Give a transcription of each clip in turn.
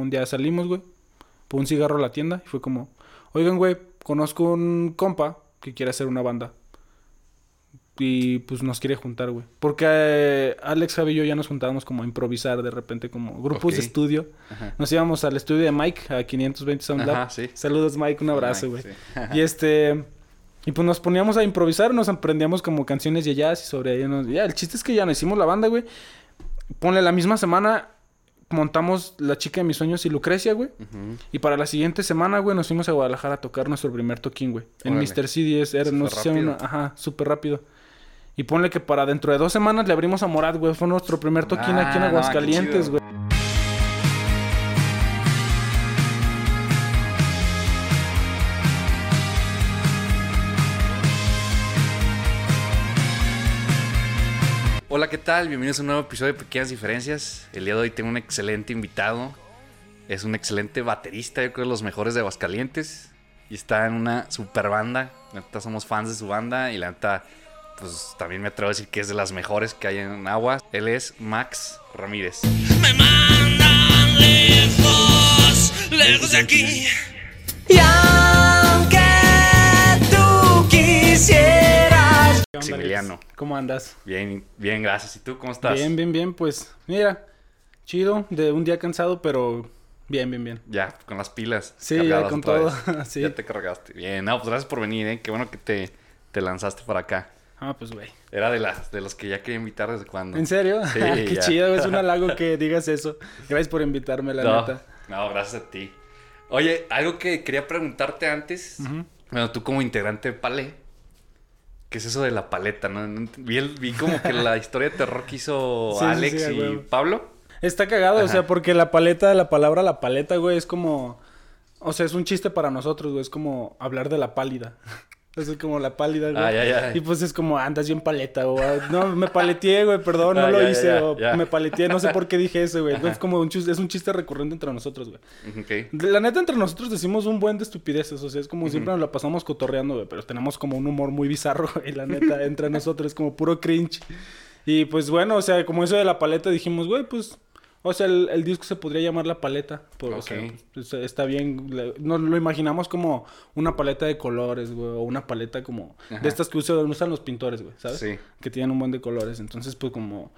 Un día salimos, güey. Puse un cigarro a la tienda y fue como, oigan, güey, conozco un compa que quiere hacer una banda. Y pues nos quiere juntar, güey. Porque eh, Alex, Javi y yo ya nos juntábamos como a improvisar de repente, como grupos de estudio. Ajá. Nos íbamos al estudio de Mike, a 520 Sound Lab. Ajá, sí. Saludos, Mike, un abrazo, güey. Sí. Y este. Y pues nos poníamos a improvisar, nos aprendíamos como canciones de jazz y sobre ahí nos... Ya, el chiste es que ya nos hicimos la banda, güey. Ponle la misma semana, montamos La Chica de Mis Sueños y Lucrecia, güey. Y para la siguiente semana, güey, nos fuimos a Guadalajara a tocar nuestro primer toquín, güey. En Órale. Mr. CDS, era, nos hicieron una... Ajá, súper rápido. Y ponle que para dentro de dos semanas le abrimos a Morat, güey. Fue nuestro primer toquín Ah, aquí en no, qué Aguascalientes, güey. Hola, ¿qué tal? Bienvenidos a un nuevo episodio de Pequeñas Diferencias. El día de hoy tengo un excelente invitado. Es un excelente baterista, yo creo de los mejores de Aguascalientes. Y está en una super banda. La neta somos fans de su banda y la neta, pues también me atrevo a decir que es de las mejores que hay en Aguas. Él es Max Ramírez. Me mandan lejos, lejos de aquí. Y aunque tú quisieras. ¿Qué Alex? Maximiliano. ¿Cómo andas? Bien, bien, gracias. ¿Y tú cómo estás? Bien, bien, bien. Pues, mira, chido, de un día cansado, pero bien, bien, bien. Ya, con las pilas. Sí, ya con todo. sí. Ya te cargaste. Bien, no, pues gracias por venir, ¿eh? Qué bueno que te, te lanzaste para acá. Ah, pues, güey. Era de, las, de los que ya quería invitar desde cuando. ¿En serio? Sí, Qué ya. chido, es un halago que digas eso. Gracias por invitarme, la no, neta. no, gracias a ti. Oye, algo que quería preguntarte antes. Bueno, tú como integrante de Palé. ¿Qué es eso de la paleta? No, vi, el- vi como que la historia de terror que hizo Sí, Alex sí, y. Pablo. Está cagado, o sea, porque la paleta, la palabra la paleta, güey, es como... O sea, es un chiste para nosotros, güey. Es como hablar de la pálida. Es como la pálida, güey. Ah, ya, ya. Y pues es como, andas bien paleta, o ah, no, me paleteé, güey, perdón, no Ah, lo hice, o me paleteé, no sé por qué dije eso, güey. Es como un chiste, es un chiste recurrente entre nosotros, güey. La neta, entre nosotros decimos un buen de estupideces. O sea, es como siempre nos la pasamos cotorreando, güey. Pero tenemos como un humor muy bizarro, güey. La neta, entre nosotros es como puro cringe. Y pues bueno, o sea, como eso de la paleta, dijimos, güey, pues. O sea, el, el disco se podría llamar La Paleta. Por, O sea, pues, está bien. Nos lo imaginamos como una paleta de colores, güey. O una paleta como. Ajá. De estas que usan, usan los pintores, güey, ¿sabes? Sí. Que tienen un buen de colores. Entonces, pues como.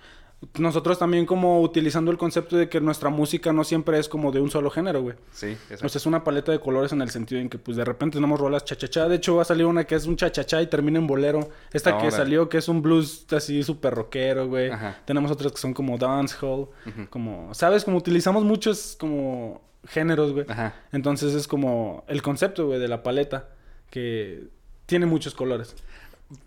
Nosotros también como utilizando el concepto de que nuestra música no siempre es como de un solo género, güey. Sí, eso. O sea, es una paleta de colores en el sentido en que, pues, de repente tenemos rolas cha-cha-cha. De hecho, va a salir una que es un cha-cha-cha y termina en bolero. Esta que Ahora. salió, que es un blues así súper rockero, güey. Ajá. Tenemos otras que son como dancehall. Como, ¿sabes? Como utilizamos muchos como géneros, güey. Ajá. Entonces es como el concepto, güey, de la paleta. Que tiene muchos colores.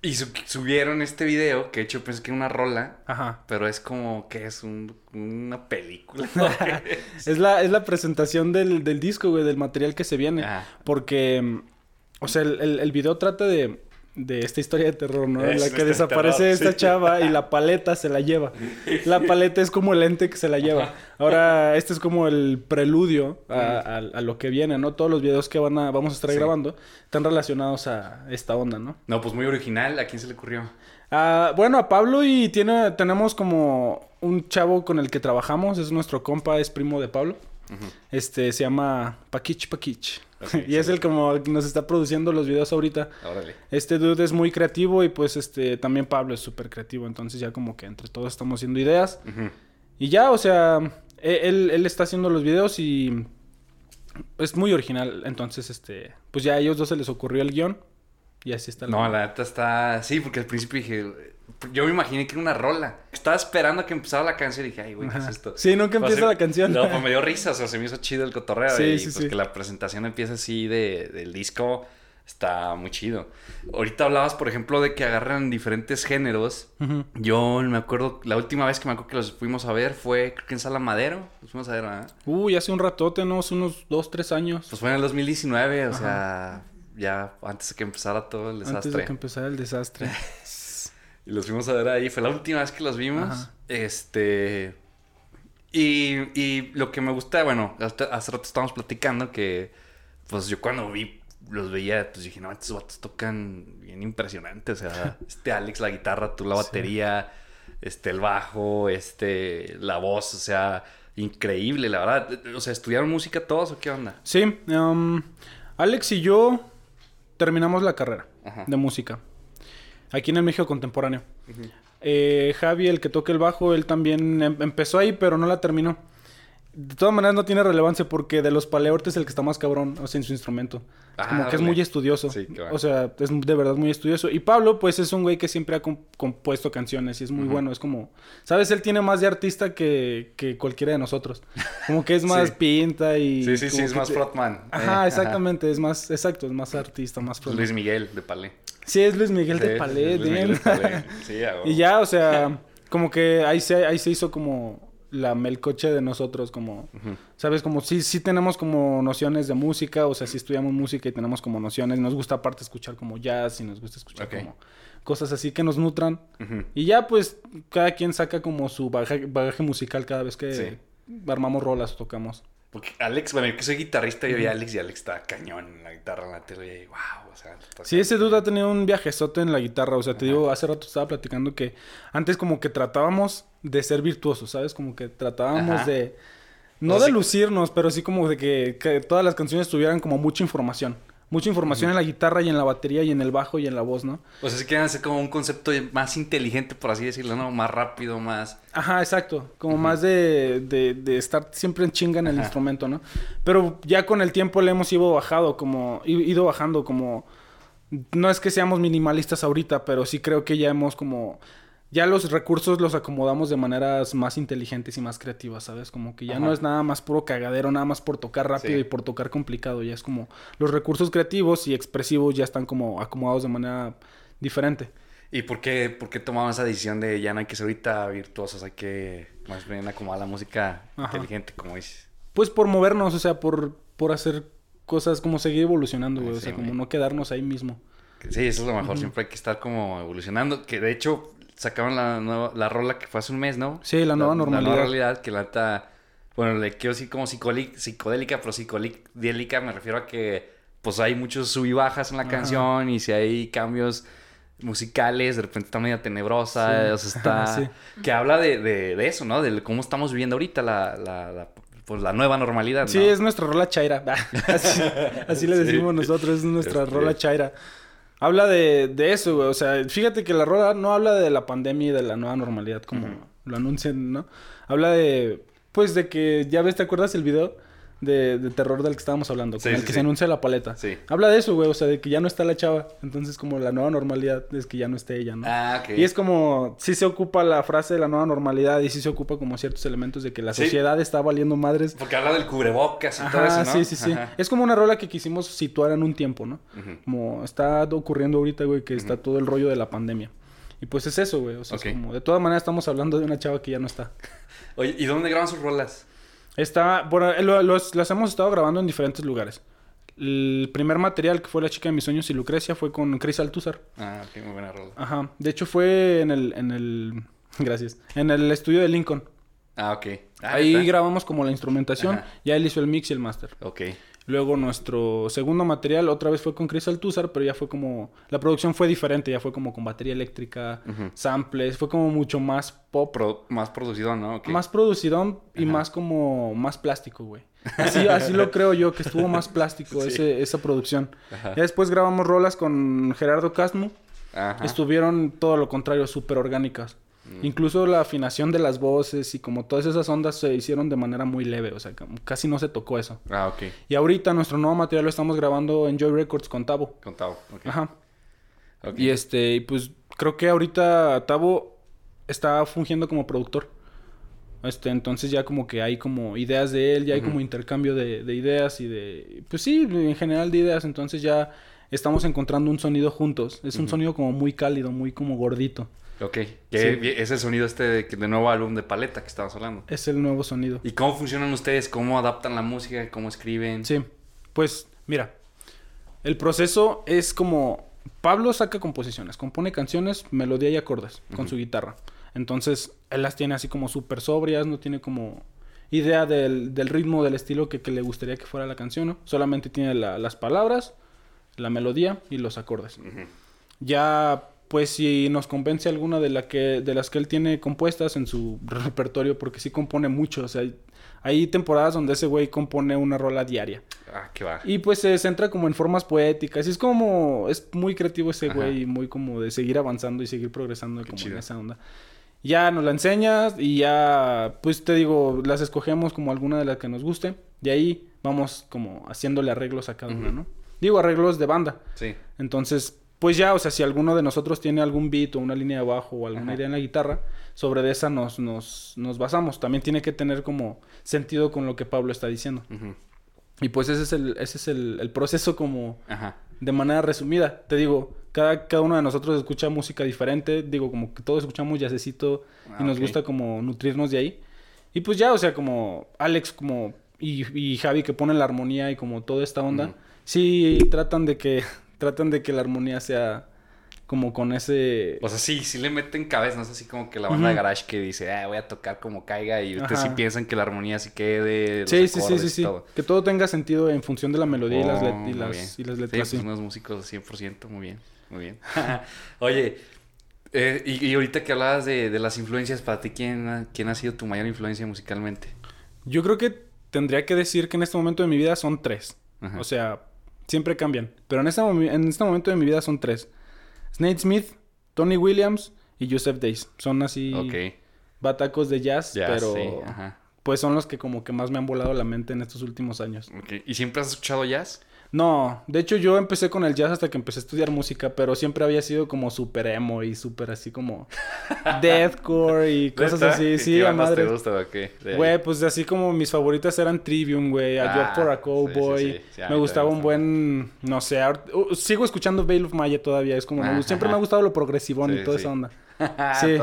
Y su- subieron este video, que de hecho pensé que era una rola. Ajá. Pero es como que es un- una película. Es la, es la presentación del, del disco, güey, del material que se viene. Ah. Porque, mm, o sea, el, el- el video trata de, de esta historia de terror, ¿no? En la que este desaparece terror, esta sí. chava y la paleta se la lleva. La paleta es como el ente que se la lleva. Ahora, este es como el preludio a, a- a lo que viene, ¿no? Todos los videos que van a, vamos a estar Sí. grabando están relacionados a esta onda, ¿no? No, pues muy original. ¿A quién se le ocurrió? Ah, bueno, a Pablo y tiene, tenemos como un chavo con el que trabajamos, es nuestro compa, es primo de Pablo. Este se llama Paquich Paquich. Ok, y es el como que nos está produciendo los videos ahorita. Órale. Este dude es muy creativo y pues este también Pablo es súper creativo. Entonces ya como que entre todos estamos haciendo ideas. Y ya, o sea, e- él, él está haciendo los videos y es muy original. Entonces, este, pues ya a ellos dos se les ocurrió el guion. Y así está. No, la neta está. Sí, porque al principio dije. Yo me imaginé que era una rola. Estaba esperando a que empezara la canción y dije, ay, güey, ¿qué es esto? Sí, nunca empieza la canción. No, pues me dio risa, o sea, se me hizo chido el cotorreo. Sí, y sí, pues sí. que la presentación empieza así de, del disco. Está muy chido. Ahorita hablabas, por ejemplo, de que agarran diferentes géneros. Yo me acuerdo, la última vez que me acuerdo que los fuimos a ver fue, creo que en Sala Madero. Los fuimos a ver, ¿verdad? Uy, hace un ratote, ¿no? Hace unos dos, tres años. Pues fue en el 2019, o sea, ya antes de que empezara todo el desastre. Antes de que empezara el desastre. Y los fuimos a ver ahí. Fue la última vez que los vimos. Ajá. Este. Y, y lo que me gusta, bueno, hasta- hace rato estábamos platicando que, pues yo cuando vi, los veía, pues dije, no, estos vatos tocan bien impresionante. O sea, este Alex la guitarra, tú la Sí. batería, este el bajo, este la voz, o sea, increíble, la verdad. O sea, ¿estudiaron música todos o qué onda? Sí, um, Alex y yo terminamos la carrera Ajá. de música. Aquí en el México Contemporáneo. Eh, Javi, el que toca el bajo, él también em- empezó ahí, pero no la terminó. De todas maneras no tiene relevancia porque de los paleortes es el que está más cabrón, o sea, en su instrumento. Es Ah, como que es muy estudioso. Sí. O sea, es de verdad muy estudioso. Y Pablo, pues es un güey que siempre ha com- compuesto canciones y es muy bueno. Es como, ¿sabes? Él tiene más de artista que, que cualquiera de nosotros. Como que es más Sí. pinta y... Sí, sí, sí, como es que más frontman. Ajá, Eh, exactamente, es más, exacto, es más artista, más Luis frontman. Miguel de Palé. Sí, es Luis Miguel Sí, de Palais, Luis Miguel bien. de Palé. Sí. Y ya, o sea, como que ahí se, ahí se hizo como la melcoche de nosotros, como, ¿sabes? Como sí, sí tenemos como nociones de música, o sea, sí estudiamos música y tenemos como nociones, nos gusta aparte escuchar como jazz y nos gusta escuchar como cosas así que nos nutran. Y ya, pues, cada quien saca como su bagaje, bagaje musical cada vez que Sí. armamos rolas o tocamos. Porque Alex, bueno, yo que soy guitarrista, yo vi a Alex y Alex está cañón en la guitarra en la tele. Y wow, o sea. Sí, ese dude ha tenido un viajezote en la guitarra. O sea, te digo, hace rato estaba platicando que antes como que tratábamos de ser virtuosos, ¿sabes? Como que tratábamos Ajá. de... No de lucirnos, pero sí como de que, que todas las canciones tuvieran como mucha información. Mucha información en la guitarra y en la batería y en el bajo y en la voz, ¿no? O sea, si quieren hacer como un concepto más inteligente, por así decirlo, ¿no? Más rápido, más. Ajá, exacto. Como más de, de, de estar siempre en chinga en el Ajá. instrumento, ¿no? Pero ya con el tiempo le hemos ido bajado, como... Ido bajando, como... No es que seamos minimalistas ahorita, pero sí creo que ya hemos como... Ya los recursos los acomodamos de maneras más inteligentes y más creativas, ¿sabes? Como que ya Ajá. no es nada más puro cagadero, nada más por tocar rápido Sí. y por tocar complicado. Ya es como... Los recursos creativos y expresivos ya están como acomodados de manera diferente. ¿Y por qué, por qué tomamos esa decisión de ya no hay que ser ahorita virtuosos, hay que más bien acomodar la música Ajá. inteligente, como dices? Pues por movernos, o sea, por, por hacer cosas como seguir evolucionando, güey. O sea, sí, como güey. no quedarnos ahí mismo. Sí, eso es lo mejor, siempre hay que estar como evolucionando. Que de hecho sacaron la, nueva- la rola que fue hace un mes, ¿no? Sí, la nueva normalidad. La nueva realidad, que la neta, bueno, le quiero decir como psicodélica, pero psicodélica me refiero a que pues hay muchos sub y bajas en la Ajá. canción y si hay cambios musicales, de repente está media tenebrosa, Sí. o sea, está... Sí. Que habla de, de, de eso, ¿no? De cómo estamos viviendo ahorita la, la, la- pues, la nueva normalidad, ¿no? Sí, es nuestra rola chaira. así, así le Sí. decimos nosotros, es nuestra Este- rola chaira. Habla de, de eso, güey. O sea, fíjate que la rola no habla de la pandemia y de la nueva normalidad como lo anuncian, ¿no? Habla de, pues, de que, ya ves, ¿te acuerdas el video? De, de terror del que estábamos hablando, con Sí, el que sí. se anuncia la paleta. Habla de eso, güey, o sea, de que ya no está la chava. Entonces, como la nueva normalidad es que ya no esté ella, ¿no? Ah, ok. Y es como, sí se ocupa la frase de la nueva normalidad y sí se ocupa como ciertos elementos de que la sociedad está valiendo madres. Porque habla del cubrebocas y todo eso, ¿no? sí, sí, sí. Ajá. Es como una rola que quisimos situar en un tiempo, ¿no? Como está ocurriendo ahorita, güey, que está todo el rollo de la pandemia. Y pues es eso, güey. O sea, es como, de todas maneras estamos hablando de una chava que ya no está. Oye, ¿y dónde graban sus rolas? Está, bueno, eh, lo- los, las hemos estado grabando en diferentes lugares. El primer material que fue La chica de mis sueños y Lucrecia fue con Chris Altúzar. Ah, ok, muy buena rola. Ajá. De hecho fue en el, en el, gracias, en el estudio de Lincoln. Ah, ok. Ah, Ahí grabamos como la instrumentación. Ajá. Ya él hizo el mix y el master. Ok. Luego nuestro segundo material otra vez fue con Chris Altúzar, pero ya fue como... La producción fue diferente, ya fue como con batería eléctrica, samples, fue como mucho más pop, Pro- más producido, ¿no? Más producidón y Ajá. más como... más plástico, güey. Así, así lo creo yo, que estuvo más plástico Sí. ese, esa producción. Ajá. Ya después grabamos rolas con Gerardo Casmo. Ajá. Estuvieron todo lo contrario, súper orgánicas. Mm. Incluso la afinación de las voces y como todas esas ondas se hicieron de manera muy leve, o sea, casi no se tocó eso. Ah, ok. Y ahorita nuestro nuevo material lo estamos grabando en Joy Records con Tavo. Con Tavo. ok. Ajá. Y este, y pues creo que ahorita Tavo está fungiendo como productor. Este, entonces ya como que hay como ideas de él, ya hay como intercambio de, de ideas y de, pues sí, en general de ideas. Entonces ya estamos encontrando un sonido juntos. Es un sonido como muy cálido, muy como gordito. Ok. Que Sí. vi- es el sonido este de, de nuevo álbum de Paleta que estabas hablando. Es el nuevo sonido. ¿Y cómo funcionan ustedes? ¿Cómo adaptan la música? ¿Cómo escriben? Sí, pues mira, el proceso es como Pablo saca composiciones, compone canciones, melodía y acordes con su guitarra. Entonces, él las tiene así como súper sobrias, no tiene como idea del, del ritmo, del estilo que, que le gustaría que fuera la canción, ¿no? Solamente tiene la- las palabras, la melodía y los acordes. Ya pues si nos convence alguna de, la que, de las que él tiene compuestas en su repertorio, porque sí compone mucho, o sea, hay, temporadas donde ese güey compone una rola diaria. Ah, qué va. Y pues se centra como en formas poéticas. Y es como. Es muy creativo ese Ajá. güey. Y muy como de seguir avanzando y seguir progresando como en esa onda. Ya nos la enseñas y ya. Pues te digo, las escogemos como alguna de las que nos guste. Y ahí vamos como haciéndole arreglos a cada una. ¿no? Digo, arreglos de banda. Sí. Entonces, pues ya, o sea, si alguno de nosotros tiene algún beat o una línea de bajo o alguna Ajá. idea en la guitarra, sobre de esa nos, nos, nos basamos. También tiene que tener como sentido con lo que Pablo está diciendo. Y pues ese es el, ese es el, el proceso como Ajá. de manera resumida. Te digo, cada, cada uno de nosotros escucha música diferente. Digo, como que todos escuchamos jazzecito Ah, y nos ok. gusta como nutrirnos de ahí. Y pues ya, o sea, como Alex como y, y Javi que ponen la armonía y como toda esta onda. Sí, tratan de que tratan de que la armonía sea como con ese... O sea, sí, sí le meten cabeza, no es así como que la banda Ujú. de garage que dice, ah, voy a tocar como caiga y ustedes sí piensan que la armonía sí quede, los Sí, sí, sí, sí, sí. todo. Que todo tenga sentido en función de la melodía y, las, Oh, y, las, y las Sí, letras. pues sí. unos músicos 100%, muy bien, muy bien. Oye, eh, y, y ahorita que hablabas de, de las influencias, para ti, ¿quién, ha- ¿quién ha sido tu mayor influencia musicalmente? Yo creo que tendría que decir que en este momento de mi vida son tres. Ajá. O sea, siempre cambian. Pero en este, en este momento de mi vida son tres. Snake Smith, Tony Williams y Joseph Days. Son así batacos de jazz, pero sí, ajá. pues son los que como que más me han volado la mente en estos últimos años. ¿Y siempre has escuchado jazz? No, de hecho yo empecé con el jazz hasta que empecé a estudiar música, pero siempre había sido como super emo y súper así como deathcore y cosas ¿Neta? así. ¿Y Sí, qué a bandas te madre. gustan o qué? De ahí. Güey, pues así como mis favoritas eran Trivium, güey, A Ah, Job for a sí, Cowboy. sí, sí. Sí, a mí me gustaba un buen, no sé, uh, sigo escuchando Veil of Maya todavía, es como, me Ah, siempre me ha gustado lo progresivón y toda esa onda. Sí.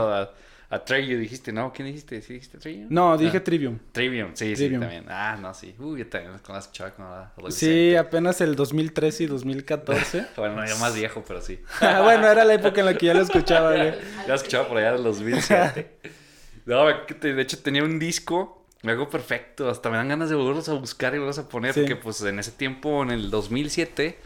A Treyu dijiste, ¿no? ¿Quién dijiste? ¿Sí dijiste Treyu? No, dije Ah, Trivium. Trivium, sí, Trivium. sí, también. Ah, no, sí. Uy, yo también con las escuchaba con la Sí, apenas el 2013 y 2014. Bueno, yo más viejo, pero sí. bueno, era la época en la que ya lo escuchaba, güey. Ya escuchaba por allá del 2007. No, de hecho tenía un disco, me hago perfecto, hasta me dan ganas de volverlos a buscar y volverlos a poner, Sí. porque pues en ese tiempo, en el 2007,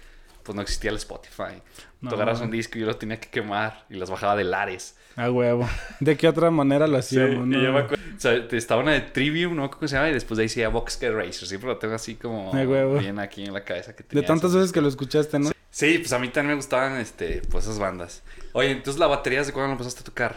pues no existía el Spotify. No. Tú agarras un disco y yo lo tenía que quemar y las bajaba de Lares. A huevo. ¿De qué otra manera lo Sí, hacíamos? y no? yo me acuerdo, o sea, estaba una de Trivium, no me acuerdo cómo se llama, y después de ahí decía Boxcar Racer, siempre lo tengo así como De huevo. bien aquí en la cabeza que De tenía tantas esos veces que lo escuchaste, ¿no? Sí, pues a mí también me gustaban este, pues esas bandas. Oye, entonces la batería ¿desde cuándo la empezaste a tocar?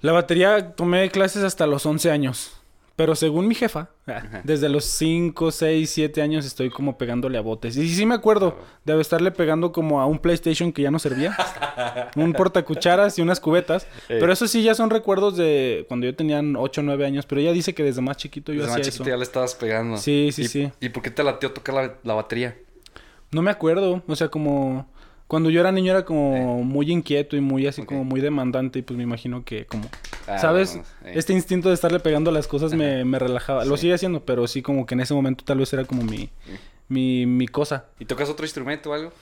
La batería tomé clases hasta los 11 años. Pero según mi jefa, ah, Ajá. desde los 5, 6, 7 años estoy como pegándole a botes. Y sí me acuerdo de estarle pegando como a un PlayStation que ya no servía. un portacucharas y unas cubetas. Pero eso sí ya son recuerdos de cuando yo tenía 8, 9 años. Pero ella dice que desde más chiquito yo Desde más hacía chiquito eso. ya le estabas pegando. Sí, sí, ¿Y, sí. ¿Y por qué te latió tocar la, la batería? No me acuerdo. O sea, como... Cuando yo era niño era como muy inquieto y muy así como muy demandante. Y pues me imagino que como... Ah, ¿Sabes? eh. Este instinto de estarle pegando a las cosas me, me relajaba. Lo sigue haciendo, pero sí como que en ese momento tal vez era como mi, mi, mi cosa. ¿Y tocas otro instrumento o algo?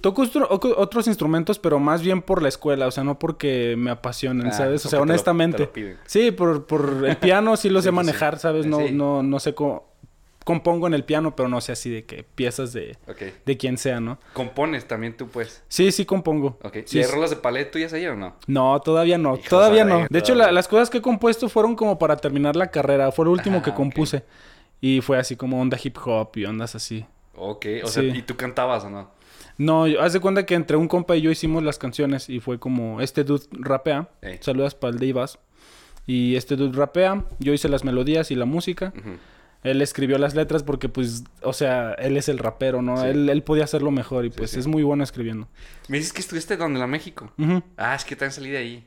Toco otro- oco- otros instrumentos, pero más bien por la escuela, o sea, no porque me apasionen, Ah, ¿sabes? O sea, honestamente. lo sí, por, por el piano sí lo sé sí. manejar, ¿sabes? No, Sí. no, no sé cómo... Compongo en el piano, pero no sé así de que piezas de, de quien sea, ¿no? ¿Compones también tú, pues? Sí, sí compongo. Ok. Sí, ¿Y hay sí. rolas de palet tuyas ahí o no? No, todavía no. Todavía no. De hecho, la- las cosas que he compuesto fueron como para terminar la carrera. Fue lo último Ah, que ok. compuse. Y fue así como onda hip hop y ondas así. Ok. O sea, Sí. ¿y tú cantabas o no? No, yo- haz de cuenta que entre un compa y yo hicimos las canciones y fue como este dude rapea. Ey. Saludas para el de Ibas. Y este dude rapea. Yo hice las melodías y la música. Ujú. Él escribió las letras porque, pues, o sea, él es el rapero, ¿no? Sí. Él, él podía hacerlo mejor y pues sí. es muy bueno escribiendo. Me dices que estuviste donde la México. Ah, es que también salí de ahí.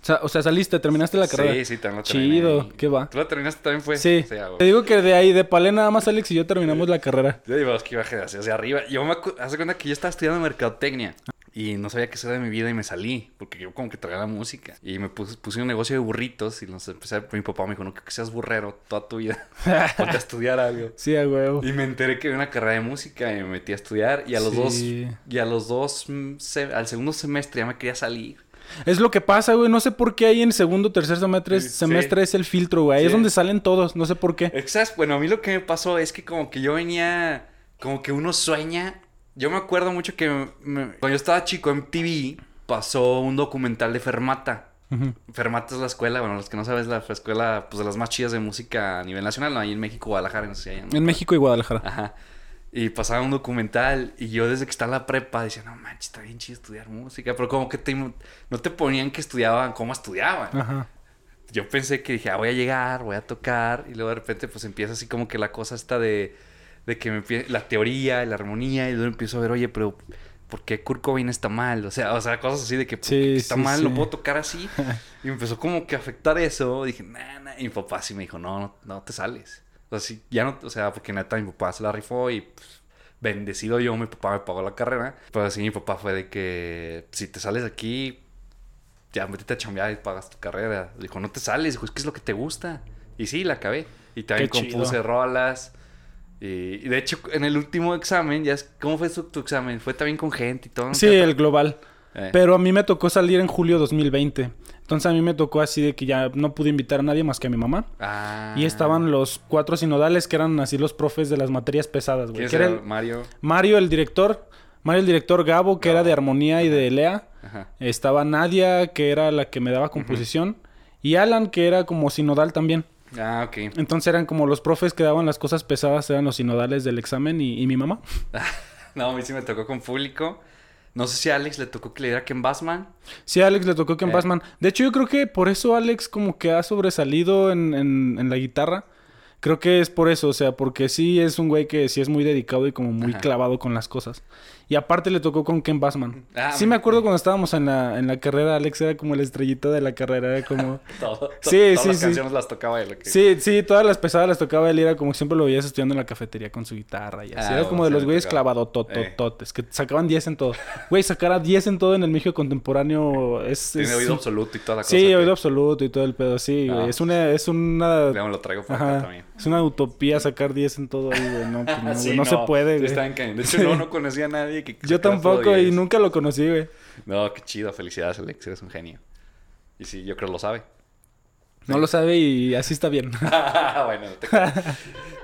O sea, o sea, saliste, terminaste la carrera. Sí, sí, también la terminé Chido. ¿qué va? ¿Tú la terminaste también fue? Sí. Sí, ah, Te digo que de ahí, de Palé, nada más Alex y yo terminamos la carrera. Yo digo, es que iba hacia, hacia arriba. Yo me hace cuenta que yo estaba estudiando mercadotecnia. Y no sabía qué hacer de mi vida y me salí. Porque yo como que traía la música. Y me puse, puse un negocio de burritos. Y los empecé a... Mi papá me dijo, no creo que seas burrero toda tu vida. Ponte a estudiar algo. Sí, a huevo. Y me enteré que había una carrera de música. Y me metí a estudiar. Y a los dos... Y a los dos... se- al segundo semestre ya me quería salir. Es lo que pasa, güey. No sé por qué ahí en segundo, tercer semestre, Sí. semestre es el filtro, güey. Ahí Es donde salen todos. No sé por qué. Exacto. Bueno, a mí lo que me pasó es que como que yo venía... Como que uno sueña... Yo me acuerdo mucho que me- cuando yo estaba chico en TV, pasó un documental de Fermata. Fermata es la escuela, bueno, los que no sabes, la escuela pues de las más chidas de música a nivel nacional, ¿no? Ahí en México, Guadalajara, no sé si hay en- En México y Guadalajara. Ajá. Y pasaba un documental y yo desde que estaba en la prepa decía, no manches, está bien chido estudiar música, pero como que te- no te ponían que estudiaban cómo estudiaban. Ajá. Yo pensé que dije, ah, voy a llegar, voy a tocar y luego de repente pues empieza así como que la cosa está de, de que me empie- la teoría la armonía y luego empiezo a ver, oye, pero ¿por qué Kurt Cobain está mal? O sea, o sea, cosas así de que ¿por Sí, qué está sí, mal, sí. lo puedo tocar así. y me empezó como que a afectar eso. Dije, nah, nah. Y mi papá sí me dijo, no, no, no te sales. O sea, ya no, o sea, porque neta mi papá se la rifó y pues, bendecido yo, mi papá me pagó la carrera. Pero así mi papá fue de que si te sales aquí, ya métete a chambear y pagas tu carrera. Dijo, no te sales, dijo, es que es lo que te gusta. Y sí, la acabé. Y también Qué compuse chido. rolas. Y, y de hecho, en el último examen, ya es, ¿cómo fue tu, tu examen? ¿Fue también con gente y todo? Sí, el global. Eh. Pero a mí me tocó salir en julio 2020. Entonces a mí me tocó así de que ya no pude invitar a nadie más que a mi mamá. Ah. Y estaban los cuatro sinodales que eran así los profes de las materias pesadas, güey. ¿Quién Que era era el- Mario? Mario, el director. Mario, el director Gabo, que era de armonía y de Lea. Ajá. Estaba Nadia, que era la que me daba composición. Y Alan, que era como sinodal también. Ah, ok. Entonces eran como los profes que daban las cosas pesadas, eran los sinodales del examen y, y mi mamá. No, a mí sí me tocó con público. No sé si a Alex le tocó que le diera Ken Bassman. Sí, a Alex le tocó Ken Eh. Bassman. De hecho, yo creo que por eso Alex como que ha sobresalido en, en- en la guitarra. Creo que es por eso, o sea, porque sí es un güey que sí es muy dedicado y como muy Ajá. clavado con las cosas. Y aparte le tocó con Ken Bassman. Ah, sí me acuerdo cuando estábamos en la, en la carrera, Alex era como el estrellita de la carrera, era como... Todo, Sí, todas sí, las sí. canciones las tocaba él. Sí, sí, todas las pesadas las tocaba él era como siempre lo veías estudiando en la cafetería con su guitarra y así. Ah, era como de los güeyes clavadototototes, que sacaban 10 en todo. Güey, sacar a 10 en todo en el México contemporáneo es... Tiene es- oído absoluto y toda la cosa. Sí, oído absoluto y todo el pedo, sí, güey. Ah. Es una, es una... Ya me lo traigo para acá también. Es una utopía sacar 10 en todo ahí, güey. No, pues no, Sí, güey, no se puede, güey. De hecho, no, no conocía a nadie que Yo tampoco y 10. nunca lo conocí, güey. No, qué chido. Felicidades, Alex. Eres un genio. Y sí, yo creo lo sabe. No lo sabe y así está bien. bueno, no te.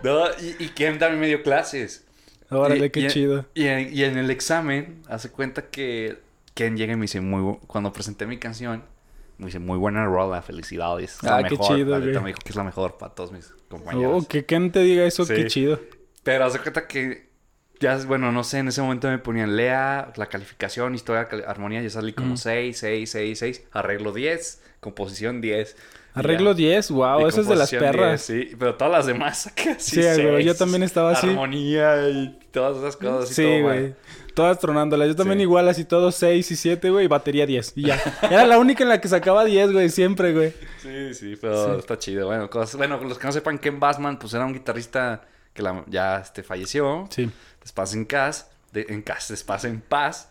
No, y, y Ken también me dio clases. Órale, Y- qué y- chido. Y, en- y en el examen, hace cuenta que Ken llega y me dice, muy cuando presenté mi canción, me dice, muy buena rola, felicidades. Es Ah, la qué mejor. chido, güey. me dijo que es la mejor para todos mis compañeros. Oh, que Ken te diga eso, Sí. qué chido. Pero hace cuenta que, ya, bueno, no sé, en ese momento me ponían Lea, la calificación, historia, cal- armonía, yo salí como Mm. 6, 6, 6, 6, arreglo 10, composición 10. Y Arreglo ya. 10, wow, eso es de las perras. 10, sí, pero todas las demás saqué así Sí, güey, yo también estaba así. Armonía y todas esas cosas. y Sí, todo güey. Todas tronándolas. Yo también Sí. igual, así todos 6 y 7, güey, y batería 10. Y ya. Era la única en la que sacaba 10, güey, siempre, güey. Sí, sí, pero Sí. está chido. Bueno, cosas, bueno, los que no sepan, Ken Bassman, pues era un guitarrista que la- ya este, falleció. Sí. Despacio en paz, de, en despacio en paz.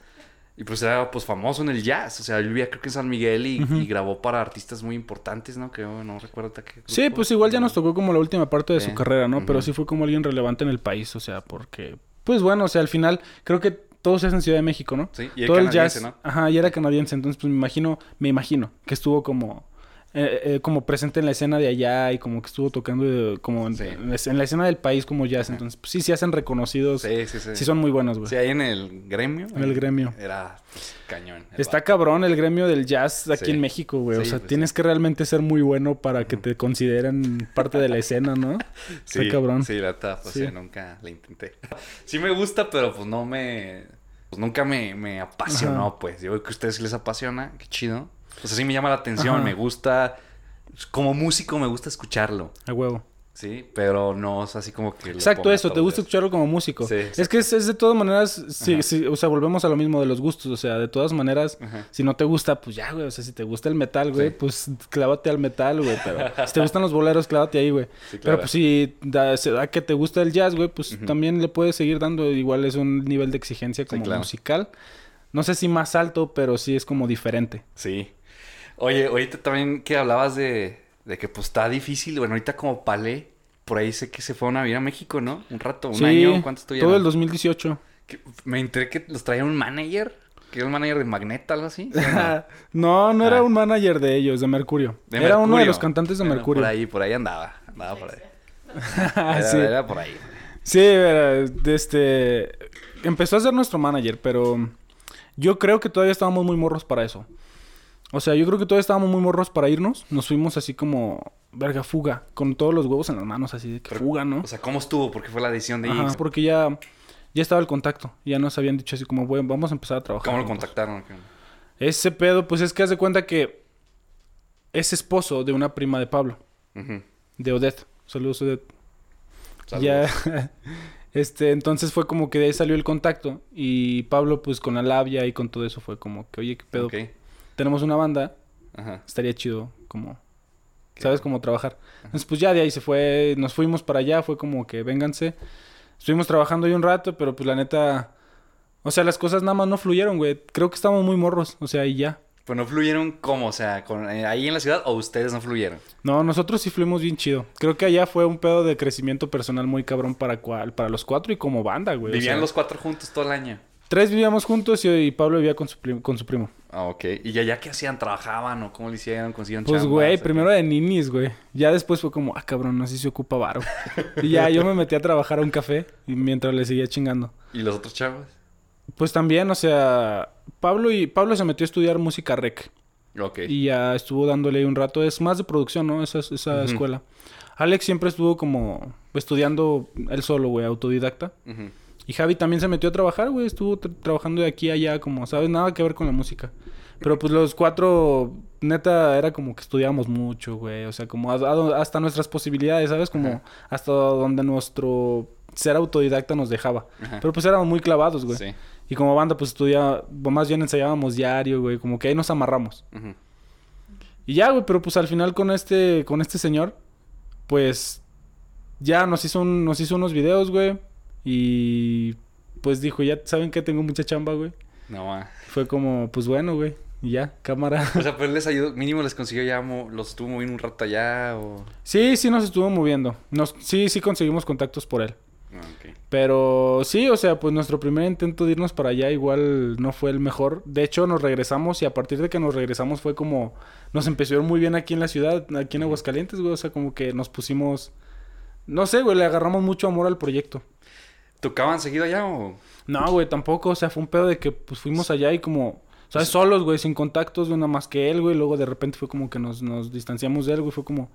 Y pues era pues famoso en el jazz. O sea, él vivía creo que en San Miguel y, y grabó para artistas muy importantes, ¿no? Que no recuerdo hasta qué. Sí, pues igual ya nos tocó como la última parte de su carrera, ¿no? Pero sí fue como alguien relevante en el país, o sea, porque... Pues bueno, o sea, al final creo que todos es en Ciudad de México, ¿no? Sí, y el Todo el jazz. ¿no? Ajá, y era canadiense, entonces pues me imagino, me imagino que estuvo como... eh, eh, como presente en la escena de allá y como que estuvo tocando eh, como en, Sí. en la- en la escena del país como jazz. Entonces, pues, sí, se hacen reconocidos. Sí, Sí, sí, sí. son muy buenos, güey. Sí, ahí en el gremio. En el gremio. Era pues, cañón. Está vato. cabrón el gremio del jazz aquí Sí. en México, güey. o sea, pues, tienes que realmente ser muy bueno para que te consideren parte de la escena, ¿no? Sí, Está cabrón. Sí, la neta, pues Sí. nunca la intenté. Sí me gusta, pero pues no me... Pues nunca me, me apasionó, Ajá. pues. Yo veo que a ustedes les apasiona, qué chido. Pues así me llama la atención, Ajá. me gusta... Como músico me gusta escucharlo, A huevo. ¿sí? Pero no es así como que... Exacto, eso, te gusta escucharlo como músico. Sí, es que es, es de todas maneras, sí, Ajá. sí, o sea, volvemos a lo mismo de los gustos, o sea, de todas maneras, Ajá. si no te gusta, pues ya, güey, o sea, si te gusta el metal, güey, Sí. pues clávate al metal, güey, pero si te gustan los boleros, clávate ahí, güey. Sí, Pero pues si da, se da que te gusta el jazz, güey, pues también le puedes seguir dando, igual es un nivel de exigencia como claro. musical. No sé si más alto, pero sí es como diferente. Sí. Oye, ahorita también que hablabas de, de que pues está difícil, bueno, ahorita como Palé, por ahí sé que se fueron a vivir a México, ¿no? Un rato, un sí, año, ¿cuánto estuvieron? todo el 2018. Que- Me enteré que los traía un manager, que era un manager de Magneto, algo así. ¿sí o no, no? era Ah. un manager de ellos, de Mercurio. De era uno de los cantantes de Bueno, Mercurio. Por ahí, por ahí andaba, andaba por ahí. Ah, Era, sí. era por ahí. Sí, era, de este empezó a ser nuestro manager, pero Yo creo que todavía estábamos muy morros para eso. O sea, yo creo que todavía estábamos muy morros para irnos. Nos fuimos así como, verga, fuga. Con todos los huevos en las manos, así de que fuga, ¿no? O sea, ¿cómo estuvo? ¿Por qué fue la decisión de Ajá, porque ya, ya estaba el contacto. Ya nos habían dicho así como, bueno, vamos a empezar a trabajar. ¿Cómo lo juntos". contactaron? Ese pedo, pues es que haz de cuenta que es esposo de una prima de Pablo, de Odette. Saludos, Odette. Saludos. Ya, este, entonces fue como que de ahí salió el contacto. Y Pablo, pues con la labia y con todo eso, fue como que, oye, qué pedo. Ok. Tenemos una banda, Ajá. estaría chido, como, ¿sabes? Cómo trabajar. Entonces, pues ya de ahí se fue, nos fuimos para allá, fue como que vénganse. Estuvimos trabajando ahí un rato, pero pues la neta, o sea, las cosas nada más no fluyeron, güey. Creo que estábamos muy morros, o sea, y ya. Pues no fluyeron cómo, o sea, con- eh, ahí en la ciudad o ustedes no fluyeron. No, nosotros sí fuimos bien chido. Creo que allá fue un pedo de crecimiento personal muy cabrón para, cual, para los cuatro y como banda, güey. o Vivían sea, los cuatro juntos todo el año. Tres vivíamos juntos y, y Pablo vivía con su, con su primo. Ah, ok. ¿Y ya, ya qué hacían? ¿Trabajaban o cómo le hicieron? ¿Consiguieron Pues, güey, primero de ninis, güey. Ya después fue como, ah, cabrón, si se ocupa varo. y ya yo me metí a trabajar a un café y mientras le seguía chingando. ¿Y los otros chavos? Pues también, o sea, Pablo y Pablo se metió a estudiar música rec. Ok. Y ya estuvo dándole un rato. Es más de producción, ¿no? Esa, esa escuela. Alex siempre estuvo como estudiando él solo, güey, autodidacta. Ujú. Y Javi también se metió a trabajar, güey. Estuvo tra- trabajando de aquí a allá, como, ¿sabes? Nada que ver con la música. Pero pues los cuatro, neta, era como que estudiábamos mucho, güey. O sea, como a- a- hasta nuestras posibilidades, ¿sabes? Como Ajá. hasta donde nuestro ser autodidacta nos dejaba. Ajá. Pero pues éramos muy clavados, güey. Sí. Y como banda, pues estudia, más bien ensayábamos diario, güey. Como que ahí nos amarramos. Y ya, güey, pero pues al final con este, con este señor, pues ya nos hizo, un- nos hizo unos videos, güey. Y pues dijo, ya saben que tengo mucha chamba, güey. No, ma. Fue como, pues bueno, güey. Y ya, cámara. O sea, pues les ayudó, mínimo les consiguió ya, los estuvo moviendo un rato allá o... Sí, sí nos estuvo moviendo. Nos, sí, sí conseguimos contactos por él. Ah. Pero sí, o sea, pues nuestro primer intento de irnos para allá igual no fue el mejor. De hecho, nos regresamos y a partir de que nos regresamos fue como... Nos empezó a ir muy bien aquí en la ciudad, aquí en Aguascalientes, güey. O sea, como que nos pusimos... No sé, güey, le agarramos mucho amor al proyecto. ¿Tocaban seguido allá o...? No, güey, tampoco. O sea, fue un pedo de que pues fuimos allá y como... ¿Sabes? Solos, güey, sin contactos, güey, nada más que él, güey. Luego de repente fue como que nos, nos distanciamos de él, güey. Fue como...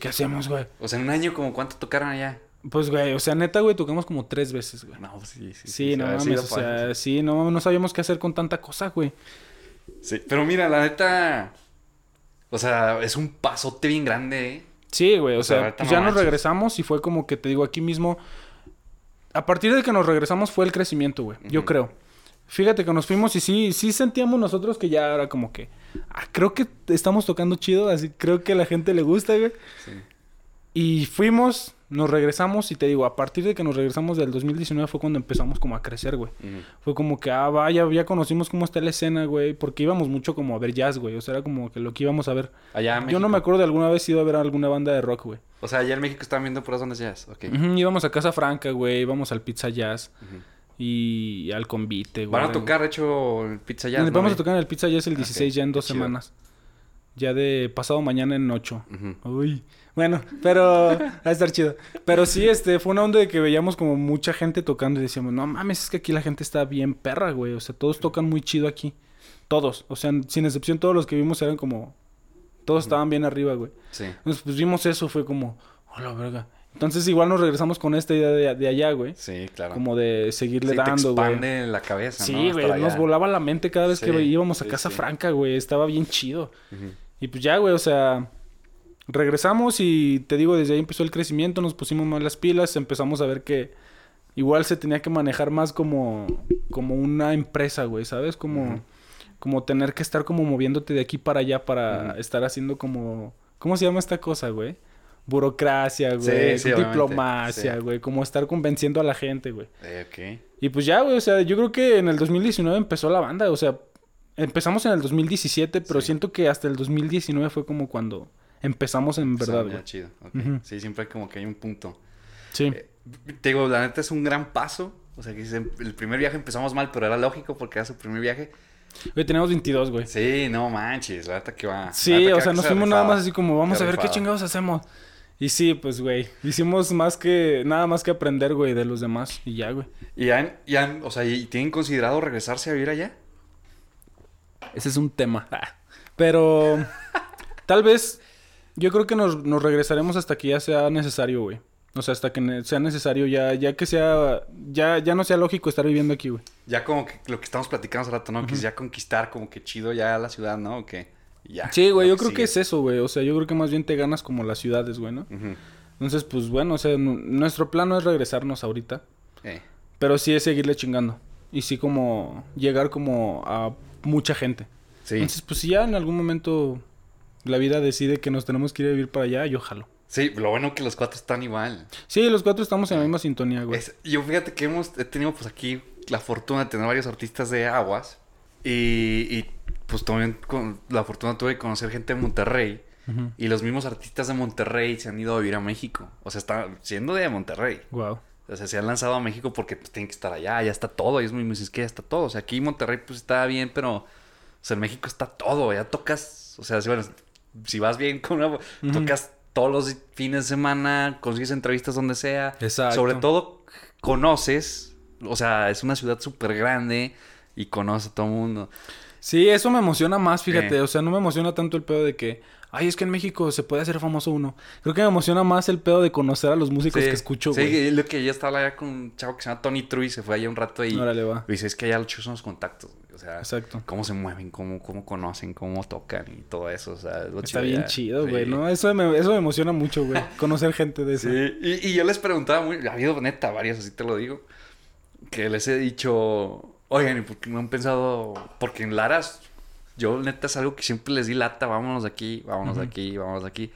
¿Qué hacemos, güey? O sea, en un año como cuánto tocaron allá. Pues, güey, o sea, neta, güey, tocamos como tres veces, güey. No, pues sí, sí. Sí, no mames, o padre, sea, sí, no, no sabíamos qué hacer con tanta cosa, güey. Sí, pero mira, la neta... O sea, es un pasote bien grande, ¿eh? Sí, güey, o, O sea, sea, pues ya nos manches. regresamos y fue como que te digo aquí mismo. A partir de que nos regresamos fue el crecimiento, güey. Yo creo. Fíjate que nos fuimos y sí, sí sentíamos nosotros que ya era como que. Ah, creo que estamos tocando chido, así creo que a la gente le gusta, güey. Sí. Y fuimos, nos regresamos y te digo, a partir de que nos regresamos del 2019 fue cuando empezamos como a crecer, güey. Fue como que, ah, vaya, ya conocimos cómo está la escena, güey. Porque íbamos mucho como a ver jazz, güey. O sea, era como que lo que íbamos a ver. Allá en Yo no me acuerdo de alguna vez ido a ver alguna banda de rock, güey. O sea, allá en México estaban viendo puras ondas jazz. Ok. Íbamos a Casa Franca, güey. Íbamos al Pizza Jazz y al Convite, güey. Van a tocar, hecho, en Pizza Jazz, ¿no? Vamos a tocar en el Pizza Jazz el 16 ya en dos chido. semanas. Ya de pasado mañana en 8. Ujú. Uy. Bueno, pero va a estar chido. Pero sí, este, fue una onda de que veíamos como mucha gente tocando y decíamos, no mames, es que aquí la gente está bien perra, güey. O sea, todos tocan muy chido aquí. Todos. O sea, sin excepción, todos los que vimos eran como. Todos estaban bien arriba, güey. Sí. Entonces, pues vimos eso, fue como, oh la verga. Entonces, igual nos regresamos con esta idea de, de allá, güey. Sí, claro. Como de seguirle Sí, te dando, güey. expande la cabeza, ¿no? Sí, güey, Estar nos volaba la mente cada vez que íbamos a Casa sí. Franca, güey. Estaba bien chido. Y pues ya, güey, o sea, regresamos y te digo, desde ahí empezó el crecimiento, nos pusimos más las pilas, empezamos a ver que igual se tenía que manejar más como, como una empresa, güey, ¿sabes? Como, como tener que estar como moviéndote de aquí para allá para estar haciendo como, ¿cómo se llama esta cosa, güey? Burocracia, güey, Sí, sí, diplomacia, sí. güey, como estar convenciendo a la gente, güey. Eh, ok. Y pues ya, güey, o sea, yo creo que en el 2019 empezó la banda, o sea, empezamos en el 2017, pero siento que hasta el 2019 fue como cuando empezamos en verdad, güey. chido. ok. Ujú. Sí, siempre hay como que hay un punto. Sí. Eh, te digo, la neta es un gran paso. O sea, que el primer viaje empezamos mal, pero era lógico porque era su primer viaje. Güey, tenemos 22, güey. Sí, no manches, la neta que va. Sí, neta o que sea, se nos fuimos nada más así como, vamos Se a ver qué chingados hacemos. Y sí, pues, güey, hicimos más que, nada más que aprender, güey, de los demás. Y ya, güey. ¿Y han, y han- o sea, ¿y tienen considerado regresarse a vivir allá? Ese es un tema. Ah. Pero tal vez yo creo que nos, nos regresaremos hasta que ya sea necesario, güey. O sea, hasta que sea necesario ya, ya que sea, ya, ya no sea lógico estar viviendo aquí, güey. Ya como que lo que estamos platicando hace rato, ¿no? Que es ya conquistar como que chido ya la ciudad, ¿no? Que ya. Sí, güey, yo creo que es eso, güey. O sea, yo creo que más bien te ganas como las ciudades, güey, ¿no? Ujú. Entonces, pues bueno, o sea, nu- nuestro plan no es regresarnos ahorita, Eh, pero sí es seguirle chingando. Y sí como llegar como a mucha gente. Sí. Entonces, pues si ya en algún momento la vida decide que nos tenemos que ir a vivir para allá, yo jalo. Sí, lo bueno que los cuatro están igual. Sí, los cuatro estamos en la misma sintonía, güey. Es- yo fíjate que hemos he tenido pues aquí la fortuna de tener varios artistas de aguas y, y, pues también con la fortuna tuve de conocer gente de Monterrey y los mismos artistas de Monterrey se han ido a vivir a México. O sea, están siendo de Monterrey. Wow. O sea, se han lanzado a México porque pues, tienen que estar allá, ya está todo. Y es muy, muy, es que ya está todo. O sea, aquí Monterrey pues está bien, pero o sea, en México está todo. Ya tocas, o sea, si, bueno, si vas bien con una, tocas todos los fines de semana, consigues entrevistas donde sea. Exacto. Sobre todo conoces, o sea, es una ciudad súper grande y conoces a todo el mundo. Sí, eso me emociona más, fíjate. Eh. O sea, no me emociona tanto el pedo de que, ay, es que en México se puede hacer famoso uno. Creo que me emociona más el pedo de conocer a los músicos Sí, que escucho, Sí, lo que ya estaba allá con un chavo que se llama Tony Trui, se fue allá un rato y... Órale, va. Y dice, es que allá los chicos son los contactos, güey. O sea, Exacto. cómo se mueven, cómo, cómo conocen, cómo tocan y todo eso. O sea, es lo Está chido bien allá. chido, Sí. güey, ¿no? Eso me, eso me emociona mucho, güey. Conocer gente de eso. Sí, y, y yo les preguntaba muy, ha habido neta varios, así te lo digo, que les he dicho, oigan, ¿y por qué no han pensado? Porque en Laras, yo neta es algo que siempre les di lata, vámonos de aquí, vámonos de aquí, vámonos de aquí.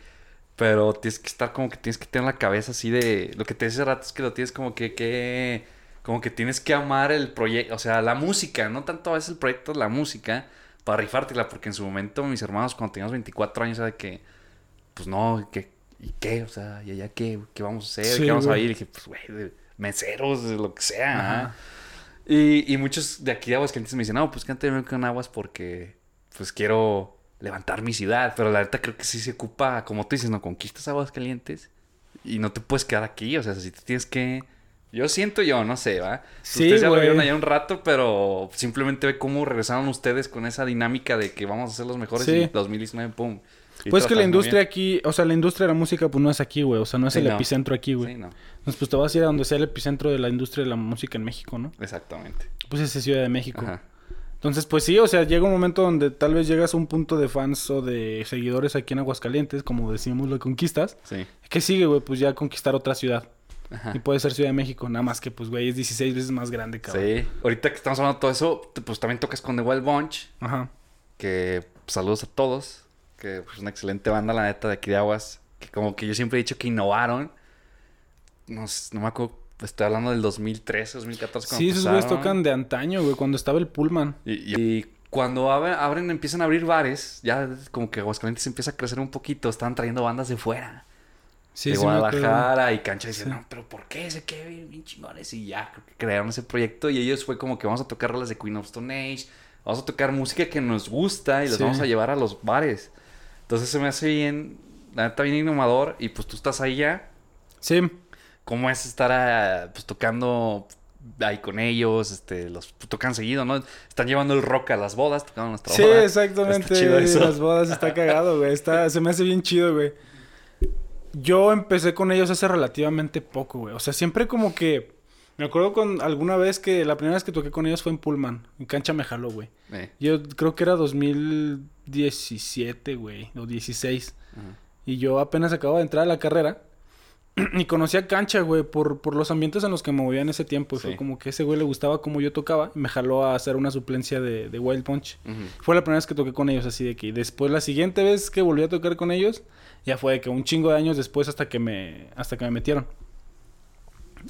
Pero tienes que estar como que tienes que tener la cabeza así de, lo que te decía hace rato es que lo tienes como que, que, como que tienes que amar el proyecto, o sea, la música, no tanto a veces el proyecto, la música, para rifártela, porque en su momento mis hermanos cuando teníamos 24 años, ¿sabes que pues no, ¿qué, ¿y qué? O sea, ¿y allá qué? ¿Qué vamos a hacer? Sí, ¿Qué vamos a ir? Y dije, pues, güey, meseros, lo que sea. Ajá. Y, y muchos de aquí de Aguascalientes me dicen, no, pues que vengo con Aguas porque, pues, quiero levantar mi ciudad. Pero la neta creo que sí se ocupa, como tú dices, no conquistas Aguascalientes y no te puedes quedar aquí. O sea, si te tienes que... Yo siento yo, no sé, ¿va? Sí, ustedes ya lo vieron allá un rato, pero simplemente ve cómo regresaron ustedes con esa dinámica de que vamos a ser los mejores Sí. y 2019, pum. Y Pues que la industria bien. aquí, o sea, la industria de la música, pues no es aquí, güey. O sea, no es Sí, el no. epicentro aquí, güey. Sí, no. Entonces, pues te vas a ir a donde sea el epicentro de la industria de la música en México, ¿no? Exactamente. Pues es Ciudad de México. Ajá. Entonces, pues sí, o sea, llega un momento donde tal vez llegas a un punto de fans o de seguidores aquí en Aguascalientes, como decimos, lo conquistas. Sí. ¿Qué sigue, güey? Pues ya conquistar otra ciudad. Ajá. Y puede ser Ciudad de México, nada más que, pues, güey, es 16 veces más grande, cabrón. Sí. Ahorita que estamos hablando de todo eso, pues también tocas con The Wild Bunch, Ajá. que pues, saludos a todos, que es una excelente banda, la neta, de aquí de Aguas, que como que yo siempre he dicho que innovaron. No, no me acuerdo, estoy hablando del 2013, 2014. cuando Sí, esos güeyes tocan de antaño, güey, cuando estaba el Pullman. Y, cuando abre- abren, empiezan a abrir bares, ya como que Aguascalientes empieza a crecer un poquito, están trayendo bandas de fuera. Sí, de sí. Guadalajara y Cancha decían, Sí. no, pero ¿por qué? Se qué bien, chingones. Y ya, crearon ese proyecto y ellos fue como que vamos a tocar rolas de Queen of Stone Age, vamos a tocar música que nos gusta y los Sí. vamos a llevar a los bares. Entonces se me hace bien, la neta bien innovador y pues tú estás ahí ya. Sí, ¿Cómo es estar pues tocando ahí con ellos? Este, los tocan seguido, ¿no? Están llevando el rock a las bodas, tocando nuestra sí, boda. exactamente. Está chido eso. Las bodas está cagado, güey. Está, se me hace bien chido, güey. Yo empecé con ellos hace relativamente poco, güey. O sea, siempre como que... Me acuerdo con alguna vez que la primera vez que toqué con ellos fue en Pullman. En Cancha me jaló, güey. Eh, Yo creo que era 2017, güey. O 16. ajá. Y yo apenas acababa de entrar a la carrera. Y conocí a Cancha, güey, por, por los ambientes en los que me movía en ese tiempo. Y Sí. fue como que ese güey le gustaba como yo tocaba. Y me jaló a hacer una suplencia de, de Wild Punch. Fue la primera vez que toqué con ellos, así de que... y después, la siguiente vez que volví a tocar con ellos... Ya fue de que un chingo de años después hasta que me... Hasta que me metieron.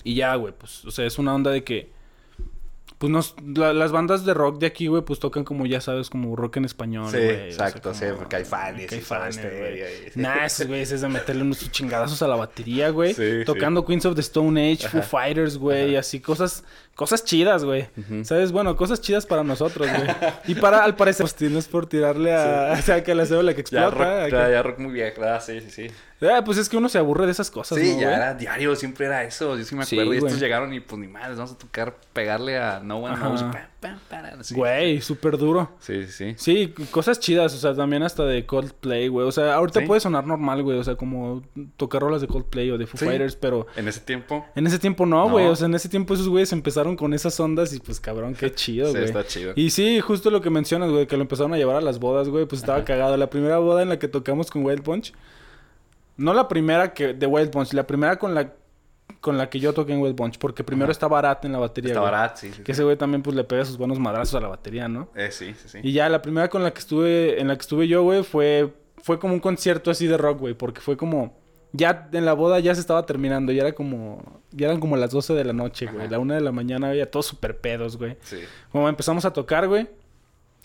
Y ya, güey, pues... O sea, es una onda de que... Pues nos, la- las bandas de rock de aquí, güey, pues tocan como ya sabes, como rock en español, Sí, güey. o sea, exacto, sí, como- Caifanes y Caifanes, todo este, güey. güey. Nah, esos güeyes es de meterle unos chingadazos a la batería, güey. Sí, Tocando Queens of the Stone Age, Foo Ajá. Fighters, güey, así cosas, cosas chidas, güey. ¿Sabes? Bueno, cosas chidas para nosotros, güey. Y para, al parecer, pues tienes por tirarle a... O sea, que la cédula que Ya explota. rock, que- ya, ya rock muy viejo, ah, sí, sí, sí. Ah, pues es que uno se aburre de esas cosas, Sí, ¿no, ya güey? era diario, siempre era eso. Yo sí me Sí, acuerdo. y estos güey. llegaron y pues ni madres, vamos a tocar, pegarle a no one Ajá. knows. Pam, pam, pam, así. Güey, súper duro. Sí, sí. Sí, cosas chidas, o sea, también hasta de Coldplay, güey. O sea, ahorita Sí. puede sonar normal, güey. O sea, como tocar rolas de Coldplay o de Foo Sí. Fighters, pero En ese tiempo. en ese tiempo no, No. güey. O sea, en ese tiempo esos güeyes empezaron con esas ondas y pues cabrón, qué chido, Sí, güey. está chido. Y sí, justo lo que mencionas, güey, que lo empezaron a llevar a las bodas, güey, pues estaba Ajá. cagado. La primera boda en la que tocamos con Wild Punch, no la primera que de Wild Punch, la primera con la con la que yo toqué en Wild Punch, porque primero Ajá. está Barat en la batería, Está güey. barato, sí. sí, Que sí. ese güey también pues le pega sus buenos madrazos a la batería, ¿no? Eh, sí, sí, sí. Y ya la primera con la que estuve, en la que estuve yo, güey, fue, fue como un concierto así de rock, güey, porque fue como, ya en la boda ya se estaba terminando, ya era como, ya eran como las 12 de la noche, güey, Ajá. la una de la mañana, ya todos súper pedos, güey. Sí. Como empezamos a tocar, güey,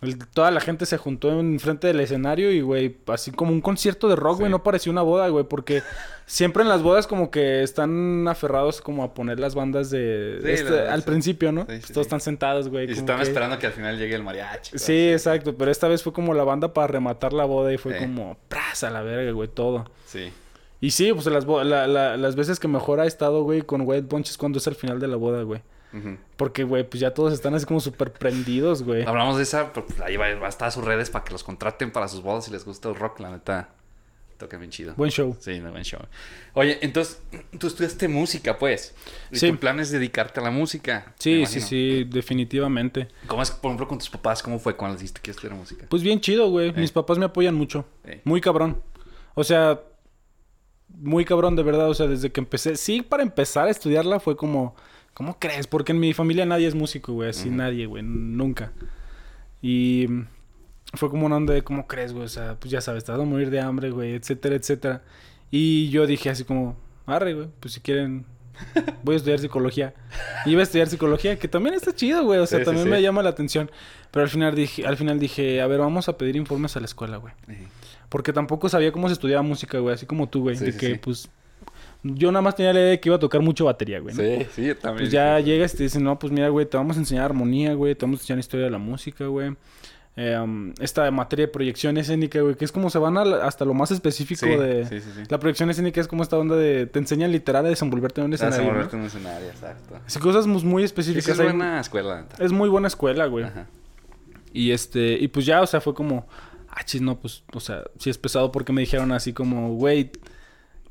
el- toda la gente se juntó enfrente del escenario y, güey, así como un concierto de rock, güey, no parecía una boda, güey, porque siempre en las bodas como que están aferrados como a poner las bandas de... Sí, este- la- al principio, ¿no? Sí, Pues todos están sentados, güey. Y se estaban que- esperando que al final llegue el mariachi. Sí, exacto, pero esta vez fue como la banda para rematar la boda y fue como, ¡pras! a la verga, güey, todo. Sí. Y sí, pues las, bo- la- la- las veces que mejor ha estado, güey, con Wild Punch es cuando es al final de la boda, güey. Porque, güey, pues ya todos están así como súper prendidos, güey. Hablamos de esa, pero pues, ahí va, va a estar sus redes para que los contraten para sus bodas si les gusta el rock, la neta. Toca bien chido. Buen show. Sí, no, buen show. Oye, entonces, tú estudiaste música, pues. ¿Y Sí. tu plan es dedicarte a la música? Sí, sí, sí, definitivamente. ¿Cómo es, por ejemplo, con tus papás? ¿Cómo fue cuando les dijiste que estudiar música? Pues bien chido, güey. Eh. Mis papás me apoyan mucho. Eh. Muy cabrón. O sea, muy cabrón, de verdad. O sea, desde que empecé. Sí, para empezar a estudiarla fue como. ¿Cómo crees? Porque en mi familia nadie es músico, güey. Así nadie, güey. Nunca. Y. Fue como una onda de, ¿cómo crees, güey? O sea, pues ya sabes, te vas a morir de hambre, güey, etcétera, etcétera. Y yo dije así como, arre, güey, pues si quieren, voy a estudiar psicología. Iba a estudiar psicología, que también está chido, güey. O sea, Sí, también sí. me llama la atención. Pero al final dije, al final dije, a ver, vamos a pedir informes a la escuela, güey. Porque tampoco sabía cómo se estudiaba música, güey. Así como tú, güey. De que, pues... Yo nada más tenía la idea de que iba a tocar mucho batería, güey. ¿no? Sí, sí, también. Pues ya llegas y te dicen, no, pues mira, güey, te vamos a enseñar armonía, güey. Te vamos a enseñar historia de la música, güey. Eh, um, esta materia de proyección escénica, güey. Que es como se van la- hasta lo más específico Sí, de... sí, sí, sí. La proyección escénica es como esta onda de... Te enseñan literal a desenvolverte en un escenario, ¿no? volverte en un escenario, exacto. Así, cosas muy, específicas. es Hay- buena escuela, neta. es muy buena escuela, güey. Ajá. Y este, y pues ya, o sea, fue como, ah, chis, no, pues, o sea, sí es pesado porque me dijeron así como, güey,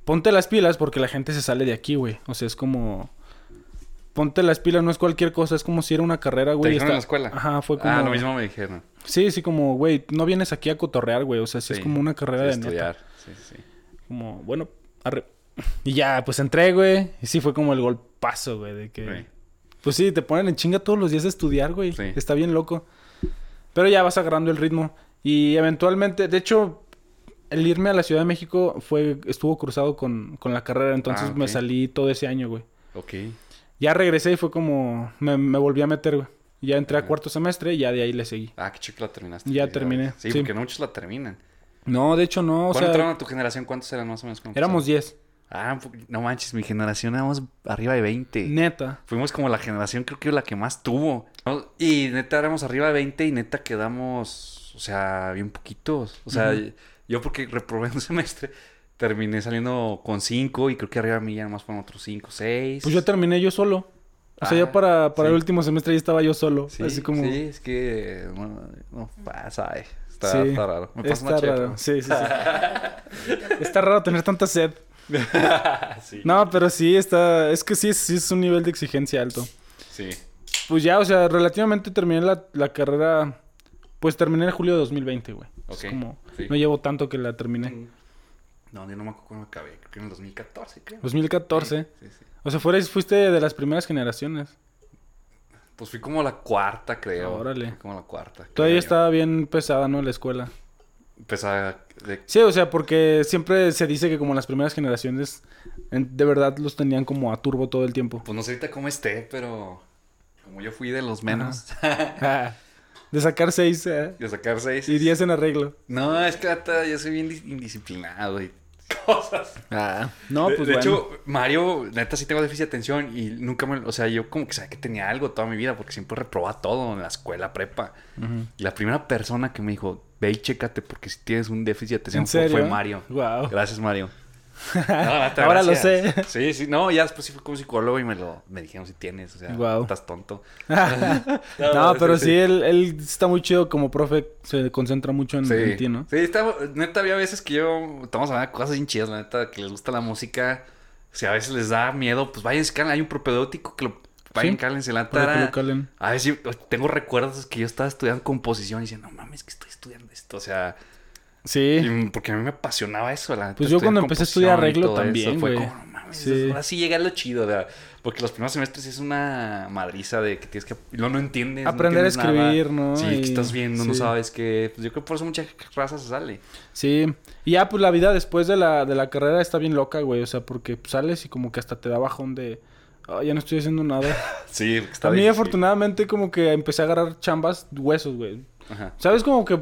ponte las pilas porque la gente se sale de aquí, güey. O sea, es como, ponte las pilas, no es cualquier cosa, es como si era una carrera, güey. está- en la escuela? Ajá, fue como. Ah, lo mismo me dijeron. Sí, sí, como, güey, no vienes aquí a cotorrear, güey. O sea, sí, es como una carrera sí, de neta. estudiar. Sí, sí. Como, bueno, arre. Y ya, pues entré, güey. Y sí fue como el golpazo, güey, de que. Pues sí, te ponen en chinga todos los días a estudiar, güey. Sí. Está bien loco. Pero ya vas agarrando el ritmo. Y eventualmente, de hecho, el irme a la Ciudad de México fue, estuvo cruzado con, con la carrera. Entonces Ah, me salí todo ese año, güey. Ok. Ya regresé y fue como, me, me volví a meter, güey. Ya entré a cuarto semestre y ya de ahí le seguí. Ah, qué chico la terminaste. Ya terminé, Sí, sí. porque no muchos la terminan. No, de hecho no, o ¿Cuándo sea, entraron a tu generación? ¿Cuántos eran más o menos? éramos empezaron? 10. Ah, no manches, mi generación éramos arriba de 20. Neta. Fuimos como la generación, creo que la que más tuvo. ¿no? Y neta éramos arriba de 20 y neta quedamos, o sea, bien poquitos. O sea, yo porque reprobé un semestre, terminé saliendo con 5 y creo que arriba de mí ya nomás fueron otros 5, 6. Pues yo terminé yo solo. O sea, Ah, ya para, para sí. el último semestre ya estaba yo solo. Sí, así como... sí, es que no, no pasa, eh. Está, Sí, está raro. Me pasa Está raro. Sí, sí, sí. está raro tener tanta sed. sí. No, pero sí está... Es que sí, sí es un nivel de exigencia alto. Sí. Pues ya, o sea, relativamente terminé la, la carrera... Pues terminé en julio de 2020, güey. Es Ok, como... sí. No llevo tanto que la terminé. No, yo no me acuerdo cuándo acabé. Creo que en el 2014, creo. 2014. Sí, sí, sí. O sea, fuiste de las primeras generaciones. Pues fui como la cuarta, creo. Órale. Fui como la cuarta. Todavía estaba bien pesada, ¿no? La escuela. Empezaba de... Sí, o sea, porque siempre se dice que como las primeras generaciones en- de verdad los tenían como a turbo todo el tiempo. Pues no sé ahorita cómo esté, pero... Como yo fui de los menos. de sacar seis eh, de sacar seis. y diez en arreglo. No, es que yo soy bien dis- indisciplinado y cosas. Ah, no, de, pues de bueno. hecho, Mario, neta sí tengo déficit de atención y nunca me... O sea, yo como que sabía que tenía algo toda mi vida porque siempre reprobaba todo en la escuela, prepa. Y la primera persona que me dijo, ve y chécate porque si tienes un déficit de atención fue Mario. Wow. Gracias, Mario. No, Ahora lo sé. Sí, sí, no, ya después sí fui con psicólogo y me lo me dijeron si tienes, o sea, estás tonto. no, pero sí, él, él está muy chido como profe. Se concentra mucho en, Sí, en ti, ¿no? sí está, neta, había veces que yo, estamos hablando de cosas bien chidas, la neta, que les gusta la música. Si a veces les da miedo, pues vayan, calen, hay un propedéutico que lo vayan, Sí, cálense la calen. A ver si tengo recuerdos que yo estaba estudiando composición y decía, no mames, que estoy estudiando esto. O sea, Sí. y- porque a mí me apasionaba eso. La Pues yo cuando empecé a estudiar arreglo también, güey. como, no mames, Sí. ahora sí llega lo chido. porque los primeros semestres sí es una madriza de que tienes que. No, no entiendes. no Aprender a nada. escribir, ¿no? Sí, Y- que estás viendo, no sabes qué. Pues yo creo que por eso mucha raza se sale. Sí. Y ya, pues la vida después de la, de la carrera está bien loca, güey. O sea, porque sales y como que hasta te da bajón de. "Ah, ya no estoy haciendo nada. Sí, está a mí, difícil. afortunadamente, como que empecé a agarrar chambas huesos, güey. Ajá. ¿Sabes? Como que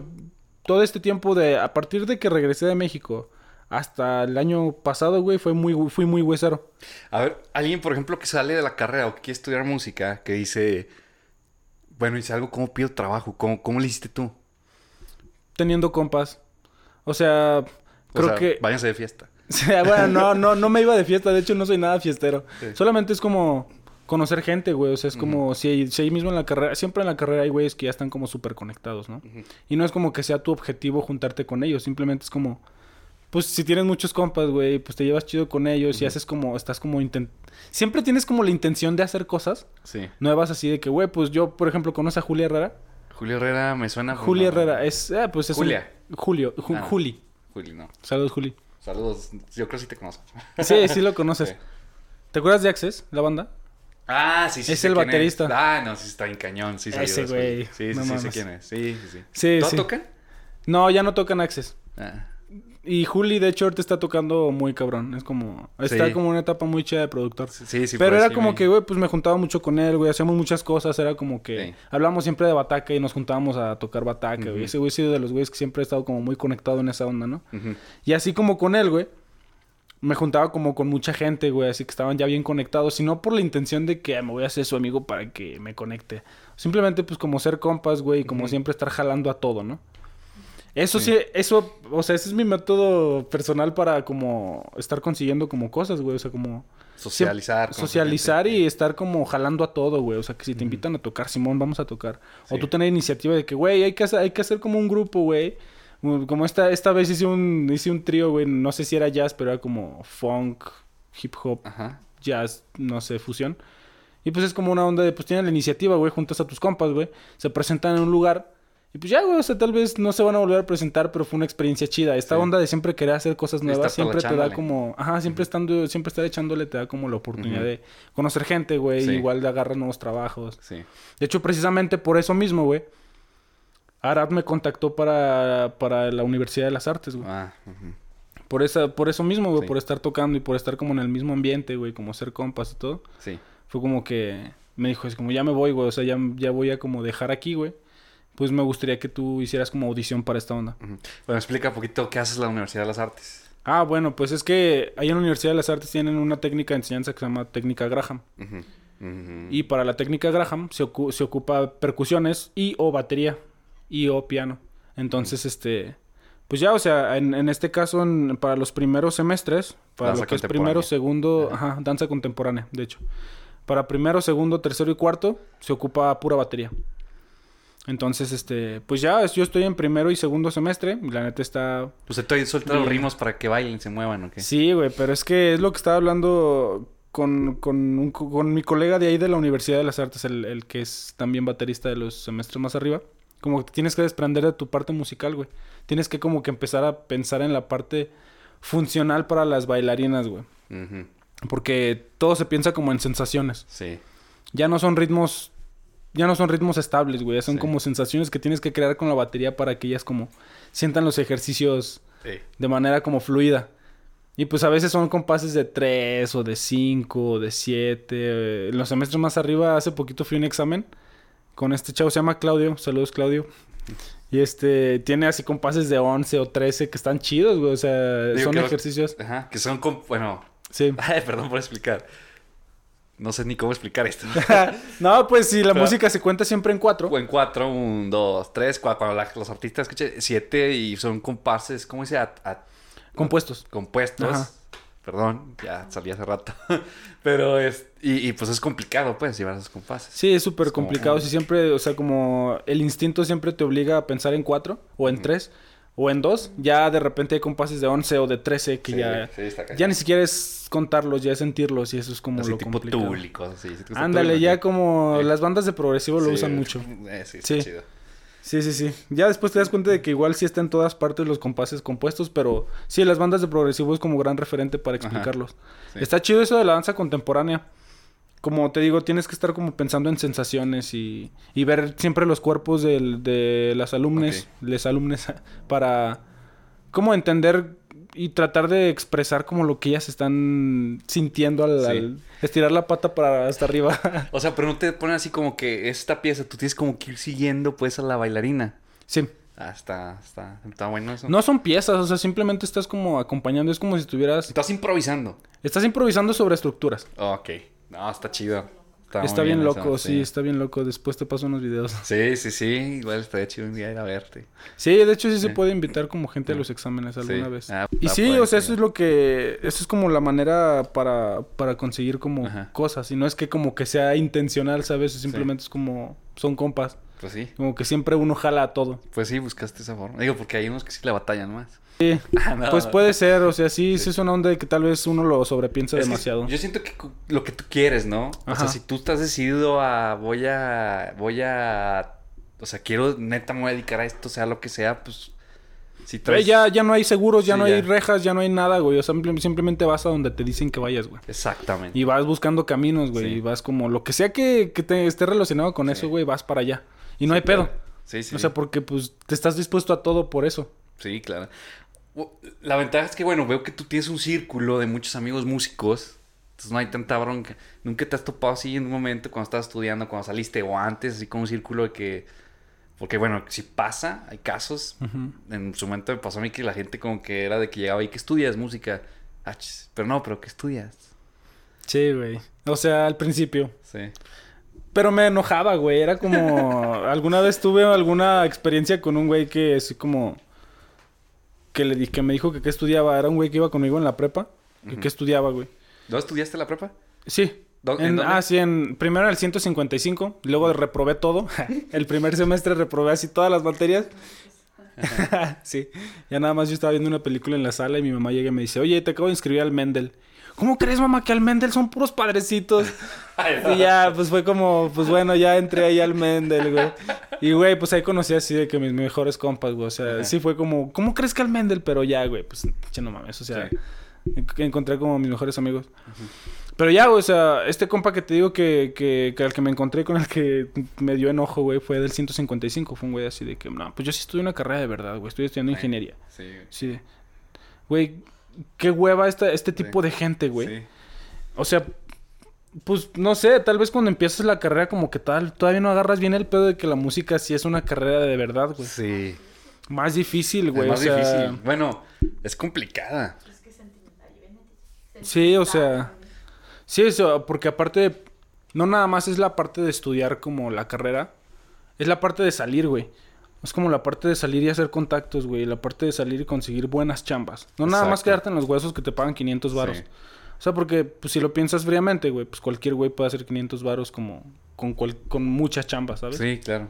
todo este tiempo de. A partir de que regresé de México hasta el año pasado, güey, fue muy, fui muy huesero. A ver, alguien, por ejemplo, que sale de la carrera o que quiere estudiar música, que dice. Bueno, dice algo, ¿cómo pido trabajo? ¿Cómo, cómo le hiciste tú? Teniendo compas. O sea, O creo sea, que. Váyanse de fiesta. O sea, bueno, no, no, no me iba de fiesta, de hecho no soy nada fiestero. Sí. Solamente es como conocer gente, güey. O sea, es como si, si ahí mismo en la carrera, siempre en la carrera hay güeyes que ya están como súper conectados, ¿no? Y no es como que sea tu objetivo juntarte con ellos, simplemente es como, pues si tienes muchos compas, güey, pues te llevas chido con ellos y haces como, estás como intent... Siempre tienes como la intención de hacer cosas Sí. nuevas así de que, güey, pues yo, por ejemplo, conozco a Julia Herrera. Julio Herrera me suena. Julia Herrera es, eh, pues es un- Julia. Julio, Ju- Ah. Juli. Juli, no. Saludos, Juli. Saludos. Yo creo que sí te conozco. Sí, sí lo conoces. Sí. ¿Te acuerdas de Access, la banda? Ah, sí, sí. Es sé el quién baterista. Ah, no, sí está en cañón. Sí, Ese güey. Sí, sí, no sí, sé quién es. Sí, sí, sí. Sí, ¿Todo sí. tocan? No, ya no tocan Access. Ah. Y Juli, de hecho, ahorita está tocando muy cabrón. Es como... Está Sí. como una etapa muy chida de productor. Sí, sí. Pero pues, era sí, como me- que, güey, pues me juntaba mucho con él, güey. Hacíamos muchas cosas. Era como que... Sí. Hablábamos siempre de Bataca y nos juntábamos a tocar Bataca, güey. Ese güey ha sido de los güeyes que siempre he estado como muy conectado en esa onda, ¿no? Y así como con él, güey. Me juntaba como con mucha gente, güey. Así que estaban ya bien conectados. Sino por la intención de que "Ah, me voy a hacer su amigo para que me conecte. Simplemente, pues, como ser compas, güey. Y como siempre estar jalando a todo, ¿no? Eso sí. Sí. eso... O sea, ese es mi método personal para como... Estar consiguiendo como cosas, güey. O sea, como... Socializar. Socializar y estar como jalando a todo, güey. O sea, que si te invitan a tocar, Simón, vamos a tocar. O tú tener iniciativa de que, güey, hay que hacer, hay que hacer como un grupo, güey. Como esta, esta vez hice un, hice un trío, güey. No sé si era jazz, pero era como funk, hip hop, Ajá. jazz, no sé, fusión. Y pues es como una onda de, pues tienes la iniciativa, güey, juntas a tus compas, güey. Se presentan en un lugar. Y pues ya, güey, o sea, tal vez no se van a volver a presentar, pero fue una experiencia chida. Esta Sí. onda de siempre querer hacer cosas nuevas, siempre te da como... Ajá, siempre estando, siempre estar echándole te da como la oportunidad de conocer gente, güey. Sí. Igual de agarrar nuevos trabajos. Sí. De hecho, precisamente por eso mismo, güey. Arad me contactó para, para la Universidad de las Artes, güey. Ah. Por, esa, por eso mismo, güey. Sí. Por estar tocando y por estar como en el mismo ambiente, güey. Como ser compas y todo. Sí. Fue como que me dijo, es como ya me voy, güey. O sea, ya, ya voy a como dejar aquí, güey. Pues me gustaría que tú hicieras como audición para esta onda. Bueno, explica un poquito qué haces la Universidad de las Artes. Ah, bueno, pues es que ahí en la Universidad de las Artes tienen una técnica de enseñanza que se llama técnica Graham. Ujú. Y para la técnica Graham se, ocu- se ocupa percusiones y o batería y o piano. Entonces, este, pues ya, o sea, en, en este caso, en- para los primeros semestres, para Danza lo que es primero, segundo, ajá, danza contemporánea, de hecho. Para primero, segundo, tercero y cuarto se ocupa pura batería. Entonces, este, pues ya, yo estoy en primero y segundo semestre, y la neta está Pues estoy los Bien. ritmos para que bailen, se muevan, ¿o qué? Sí, güey, pero es que es lo que estaba hablando con, con, un con mi colega de ahí de la Universidad de las Artes, el, el que es también baterista de los semestres más arriba. Como que tienes que desprender de tu parte musical, güey. Tienes que como que empezar a pensar en la parte funcional para las bailarinas, güey. Porque todo se piensa como en sensaciones. Sí. Ya no son ritmos... Ya no son ritmos estables, güey. Son Sí. como sensaciones que tienes que crear con la batería para que ellas como sientan los ejercicios Sí. de manera como fluida. Y pues a veces son compases de 3 o de 5 o de 7. En los semestres más arriba, hace poquito fui a un examen con este chavo, se llama Claudio. Saludos, Claudio. Y este, tiene así compases de 11 o 13 que están chidos, güey. O sea, Digo son ejercicios. Ajá. Que son con... Bueno... Sí. Ay, perdón por explicar. No sé ni cómo explicar esto. no, pues si la Pero- música se cuenta siempre en 4. O en cuatro, un, dos, tres, cuatro. Cuando los artistas escuchan siete y son compases, ¿cómo dice? A- a- Compuestos. compuestos. Ajá. Perdón, ya salí hace rato. Pero es. Y, y, pues es complicado, pues, llevar esos compases. Sí, es súper como- complicado. Si siempre, o sea, como el instinto siempre te obliga a pensar en cuatro, o en tres, o en dos, ya de repente hay compases de 11 o de 13 que Sí, ya. sí, está cañón. Ya ni siquiera es contarlos, ya es sentirlos, y eso es como Así lo tipo complicado. Tool y cosas así. ¿Sí te gusta Ándale, ya como Sí. las bandas de progresivo lo usan mucho. Eh, sí, está chido. Sí, sí, sí. Ya después te das cuenta de que igual sí está en todas partes los compases compuestos, pero sí, las bandas de progresivo es como gran referente para explicarlos. Sí. Está chido eso de la danza contemporánea. Como te digo, tienes que estar como pensando en sensaciones y, y ver siempre los cuerpos del- de las alumnes, les alumnes, para como entender y tratar de expresar como lo que ellas están sintiendo al, Sí. al estirar la pata para hasta arriba. O sea, pero no te ponen así como que esta pieza, tú tienes como que ir siguiendo pues a la bailarina. sí. Ah, está, está, está bueno eso. No son piezas, o sea, simplemente estás como acompañando. Es como si estuvieras... Estás improvisando. Estás improvisando sobre estructuras. Oh, ok. No, está chido. Está bien, loco, sí. está bien loco. Después te paso unos videos. Sí, sí, sí. Igual estaría chido un día ir a verte. Sí, de hecho sí se puede invitar como gente a los exámenes alguna Sí. vez. Ah, y ah, sí, o sea, ser. eso es lo que... Eso es como la manera para, para conseguir como Ajá. cosas. Y no es que como que sea intencional, ¿sabes? Simplemente es como... Son compas. Pues sí. Como que siempre uno jala a todo. Pues sí, buscaste esa forma. Digo, porque hay unos que sí le batallan más. Sí, Ah, no. pues puede ser. O sea, sí, sí es una onda de que tal vez uno lo sobrepiensa Es demasiado. Yo siento que lo que tú quieres, ¿no? O sea, si tú estás decidido a voy a voy a o sea, quiero neta me voy a dedicar a esto, sea lo que sea, pues si traes ya, ya no hay seguros, ya Sí, no hay rejas, ya no hay nada, güey. O sea, simple- simplemente vas a donde te dicen que vayas, güey. Exactamente. Y vas buscando caminos, güey. Sí. Y vas como lo que sea que, que te esté relacionado con Sí. eso, güey, vas para allá. Y no hay pedo. claro. Sí, sí. O sea, porque pues te estás dispuesto a todo por eso. Sí, claro. La ventaja es que, bueno, veo que tú tienes un círculo de muchos amigos músicos. Entonces no hay tanta bronca. Nunca te has topado así en un momento cuando estabas estudiando, cuando saliste o antes, así como un círculo de que... Porque, bueno, si pasa, hay casos. En su momento me pasó a mí que la gente como que era de que llegaba y que estudias música. Ah, pero no, pero ¿qué estudias? Sí, güey. O sea, al principio. Sí. Pero me enojaba, güey. Era como... alguna vez tuve alguna experiencia con un güey que así como... Que, le di... que me dijo que qué estudiaba. Era un güey que iba conmigo en la prepa. Que qué estudiaba, güey. ¿Dónde estudiaste la prepa? Sí. ¿Dó- en En- dónde? ah, sí, en, primero en el 155, luego reprobé todo. el primer semestre reprobé así todas las materias. sí, ya nada más yo estaba viendo una película en la sala y mi mamá llega y me dice, oye, te acabo de inscribir al Mendel. ¿Cómo crees, mamá, que al Mendel son puros padrecitos? y ya, pues fue como, pues bueno, ya entré ahí al Mendel, güey. Y, güey, pues ahí conocí así de que mis mejores compas, güey. O sea, Ajá. sí fue como, ¿cómo crees que al Mendel? Pero ya, güey, pues, che, no mames, o sea, Sí. encontré como mis mejores amigos. Pero ya, güey, o sea, este compa que te digo que, que, que al que me encontré con el que me dio enojo, güey, fue del 155. Fue un güey así de que, no, pues yo sí estudio una carrera de verdad, güey. Estoy estudiando ingeniería. Sí. Sí. Güey, qué hueva esta, este tipo de gente, güey. Sí. O sea, pues no sé, tal vez cuando empiezas la carrera como que tal, todavía no agarras bien el pedo de que la música sí es una carrera de verdad, güey. Sí. Más difícil, güey. es más o sea, difícil. Bueno, es complicada. Sí, o sea, sí, eso, porque aparte, no nada más es la parte de estudiar como la carrera, es la parte de salir, güey. Es como la parte de salir y hacer contactos, güey. La parte de salir y conseguir buenas chambas. No nada más quedarte en los huesos que te pagan 500 varos. Sí. O sea, porque pues, si lo piensas fríamente, güey, pues cualquier güey puede hacer 500 varos como con, cual- con muchas chambas, ¿sabes? Sí, claro.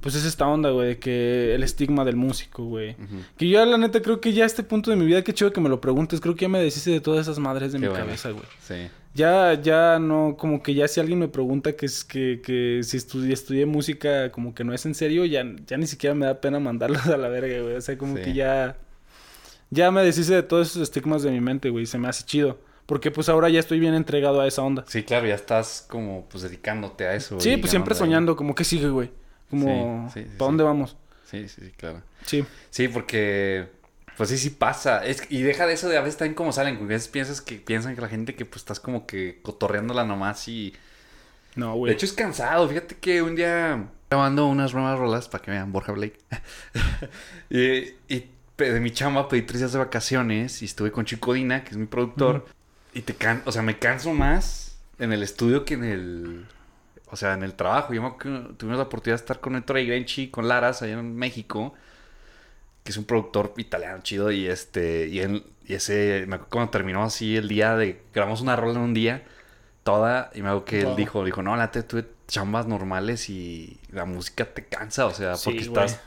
Pues es esta onda, güey, de que el estigma del músico, güey. Que yo, la neta, creo que ya a este punto de mi vida, qué chido que me lo preguntes. Creo que ya me deshice de todas esas madres de Qué mi bueno. cabeza, güey. Sí. Ya, ya no, como que ya si alguien me pregunta que es que, que si estudié, estudié música, como que no es en serio, ya, ya ni siquiera me da pena mandarlos a la verga, güey. O sea, como Sí. que ya, ya me deshice de todos esos estigmas de mi mente, güey. Se me hace chido. Porque pues ahora ya estoy bien entregado a esa onda. Sí, claro, ya estás como pues dedicándote a eso. Sí, pues siempre ahí. soñando, como que sigue, güey. Como, Sí, sí, sí, ¿para dónde vamos? Sí, sí, sí, claro. Sí. Sí, porque pues sí, sí pasa. Es, y deja de eso de a veces también como salen. A veces piensas que piensan que la gente que pues estás como que cotorreándola nomás y... No, De güey. hecho es cansado. Fíjate que un día grabando unas nuevas rolas para que vean Borja Blake. y, y de mi chamba pedí tres días de vacaciones y estuve con Chico Dina, que es mi productor. Y te can... O sea, me canso más en el estudio que en el... O sea, en el trabajo. Yo me tuvimos la oportunidad de estar con Héctor Igrenchi, con Laras, allá en México. Que es un productor italiano chido y este, y él, y ese, me acuerdo cuando terminó así el día de, grabamos una rola en un día, toda, y me acuerdo que él dijo, dijo, no, la neta, tuve chambas normales y la música te cansa, o sea, Sí, porque estás,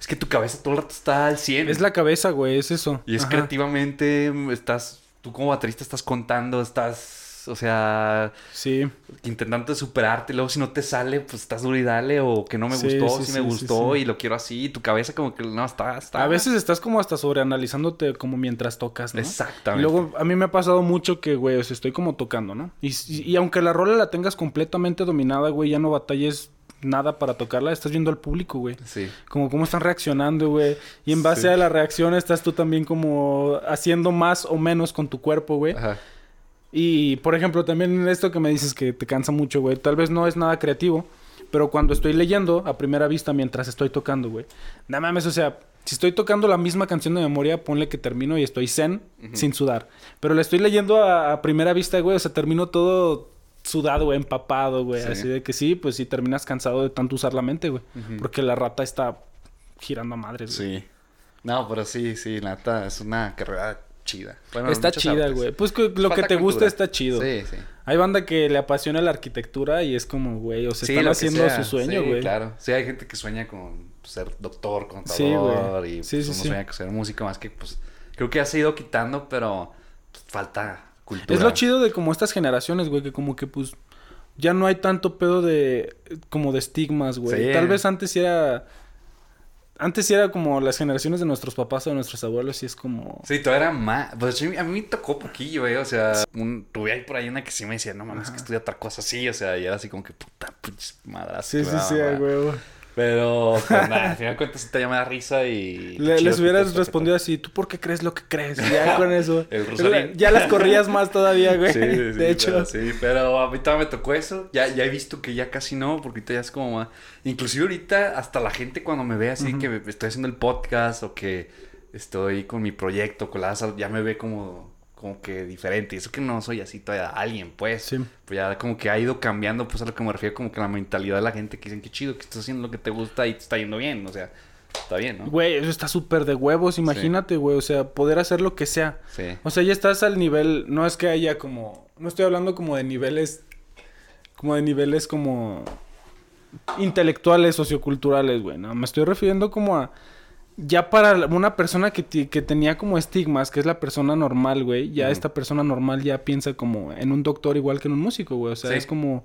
es que tu cabeza todo el rato está al 100. Es la cabeza, güey, es eso. Y es Ajá. creativamente, estás, tú como baterista estás contando, estás, o sea, Sí. intentando superarte, luego si no te sale, pues estás duro y dale, o que no me Sí, gustó, sí, si sí, me gustó y lo quiero así, y tu cabeza como que no, está, está. A veces estás como hasta sobreanalizándote como mientras tocas, ¿no? Exactamente. Y luego a mí me ha pasado mucho que, güey, o sea, estoy como tocando, ¿no? Y, y, y aunque la rola la tengas completamente dominada, güey, ya no batalles nada para tocarla, estás viendo al público, güey. Sí. Como cómo están reaccionando, güey. Y en base Sí. a la reacción estás tú también como haciendo más o menos con tu cuerpo, güey. Ajá. Y, por ejemplo, también esto que me dices que te cansa mucho, güey. Tal vez no es nada creativo, pero cuando estoy leyendo a primera vista mientras estoy tocando, güey. No mames, o sea, si estoy tocando la misma canción de memoria, ponle que termino y estoy zen, sin sudar. Pero la estoy leyendo a, a primera vista, güey. O sea, termino todo sudado, güey, empapado, güey. Sí. Así de que sí, pues sí, terminas cansado de tanto usar la mente, güey. Porque la rata está girando a madres, güey. Sí. No, pero sí, sí, la neta, es una carrera chida. Bueno, Está chida, güey. Pues que lo que Falta te gusta está chido. Sí, sí. Hay banda que le apasiona la arquitectura y es como, güey, o sea, Sí, están lo que haciendo sea. su sueño, Sí, güey. claro. Sí, hay gente que sueña con ser doctor, Sí, contador güey. y Sí, pues, sí, uno sí. sueña con ser músico, más que pues creo que ya se ha ido quitando, pero pues, falta cultura. Es lo chido de como estas generaciones, güey, que como que pues ya no hay tanto pedo de como de estigmas, güey. Sí. Tal vez antes sí era antes sí era como las generaciones de nuestros papás o de nuestros abuelos y es como Sí, todavía era más. Pues a mí me tocó poquillo, güey. O sea, un- tuve ahí por ahí una que sí me decía, no mames, que estudia otra cosa así. O sea, y era así como que puta, pinches madras. Sí, sí, sí, güey. Pero, pues nada, al final de cuentas, te llama da risa y. Le- les hubieras respondido así, ¿tú por qué crees lo que crees? Ya con eso. El ya las corrías más todavía, güey. Sí, sí, de hecho. pero sí, pero a mí todavía me tocó eso. Ya, ya he visto que ya casi no, porque ahorita ya es como más. Inclusive ahorita, hasta la gente cuando me ve así que estoy haciendo el podcast o que estoy con mi proyecto, con la ya me ve como, como que diferente. Y eso que no soy así todavía alguien, pues. Sí. Pues ya como que ha ido cambiando, pues a lo que me refiero, como que la mentalidad de la gente que dicen que chido, que estás haciendo lo que te gusta y te está yendo bien. O sea, está bien, ¿no? Güey, eso está súper de huevos, imagínate, güey. O sea, poder hacer lo que sea. Sí. O sea, ya estás al nivel, no es que haya como, no estoy hablando como de niveles, como de niveles como intelectuales, socioculturales, güey, no, me estoy refiriendo como a, ya para una persona que, que tenía como estigmas, que es la persona normal, güey, ya esta persona normal ya piensa como en un doctor igual que en un músico, güey, o sea, Sí. es como,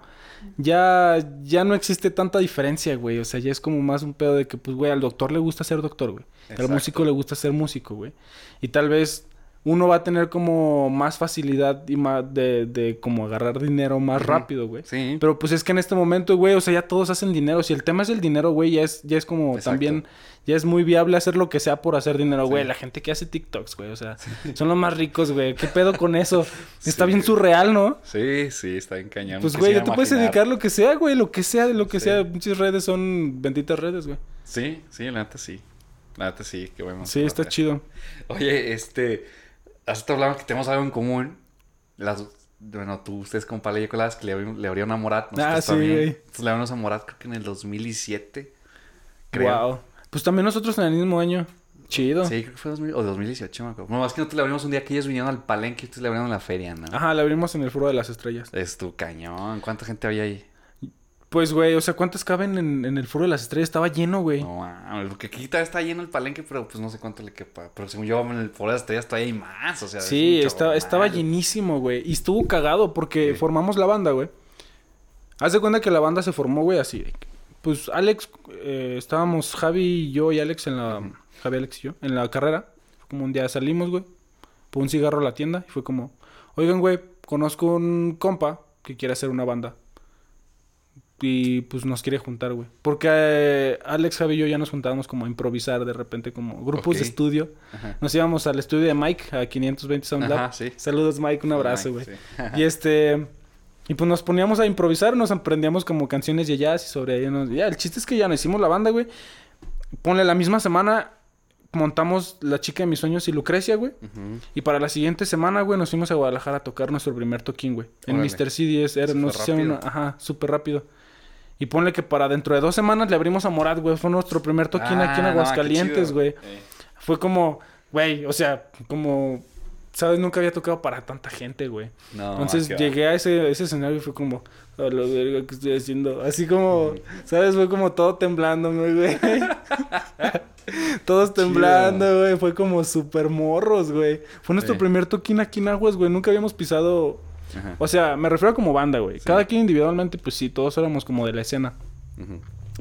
ya, ya no existe tanta diferencia, güey, o sea, ya es como más un pedo de que, pues, güey, al doctor le gusta ser doctor, güey, al músico le gusta ser músico, güey, y tal vez uno va a tener como más facilidad y más de, de como agarrar dinero más rápido, güey. Sí. Pero pues es que en este momento, güey, o sea, ya todos hacen dinero. Si el tema es el dinero, güey, ya es, ya es como Exacto. también, ya es muy viable hacer lo que sea por hacer dinero, güey. La gente que hace TikToks, güey, o sea, son los más ricos, güey. ¿Qué pedo con eso? Está bien surreal, ¿no? Sí, sí, está bien cañón. Pues, güey, ya te puedes dedicar lo que sea, güey, lo que sea, lo que sea. Muchas redes son benditas redes, güey. Sí, sí, la neta sí. La neta sí, qué bueno. Sí, está chido. Oye, este, hace te hablamos que tenemos algo en común. Las, bueno, tú, ustedes con Pala y Nicolás, que le, le abrieron a Morat. Ah, sí, güey. Entonces le abrimos a Morat creo que en el 2017. Creo. Wow. Pues también nosotros en el mismo año. Chido. Sí, creo que fue 2000, o 2018, me acuerdo. No, es que nosotros le abrimos un día que ellos vinieron al palenque y ustedes le abrieron en la feria, ¿no? Ajá, la abrimos en el Foro de las Estrellas. Es tu cañón. ¿Cuánta gente había ahí? Pues, güey, o sea, ¿cuántas caben en, en el Foro de las Estrellas? Estaba lleno, güey. No, mames, porque aquí está lleno el palenque, pero pues no sé cuánto le quepa. Pero según yo, en el Foro de las Estrellas todavía hay más, o sea. es Sí, un estaba, llenísimo, güey. Y estuvo cagado porque Sí. formamos la banda, güey. Haz de cuenta que la banda se formó, güey, así. Pues Alex, eh, estábamos Javi, yo y Alex en la... Javi, Alex y yo, en la carrera. Fue como un día salimos, güey. Por un cigarro a la tienda. Y fue como, oigan, güey, conozco un compa que quiere hacer una banda. Y pues nos quiere juntar, güey. Porque eh, Alex, Javi y yo ya nos juntábamos como a improvisar de repente, como grupos de estudio. Ajá. Nos íbamos al estudio de Mike, a 520 Sound Lab. Ajá, sí. Saludos, Mike, un abrazo, güey. sí. Y este. Y pues nos poníamos a improvisar, nos aprendíamos como canciones de jazz y sobre ello. nos- Ya, el chiste es que ya nos hicimos la banda, güey. Ponle la misma semana, montamos La chica de mis sueños y Lucrecia, güey. Y para la siguiente semana, güey, nos fuimos a Guadalajara a tocar nuestro primer toquín, güey. En. Mr. CDS. Era, nos hicieron ajá, súper rápido. Y ponle que para dentro de dos semanas le abrimos a Morat, güey. Fue nuestro primer toquín aquí en Ah, no, Aguascalientes, güey. Eh, Fue como, güey, o sea, como, ¿sabes? Nunca había tocado para tanta gente, güey. No, Entonces llegué a ese, ese escenario y fue como, a la verga, ¿qué estoy haciendo? Así como, ¿sabes? Fue como todo temblándome, güey. Todos temblando, güey. Fue como súper morros, güey. Fue nuestro primer toquín aquí en Aguas, güey. Nunca habíamos pisado... Ajá. O sea, me refiero a como banda, güey. Cada quien individualmente, pues sí, todos éramos como de la escena.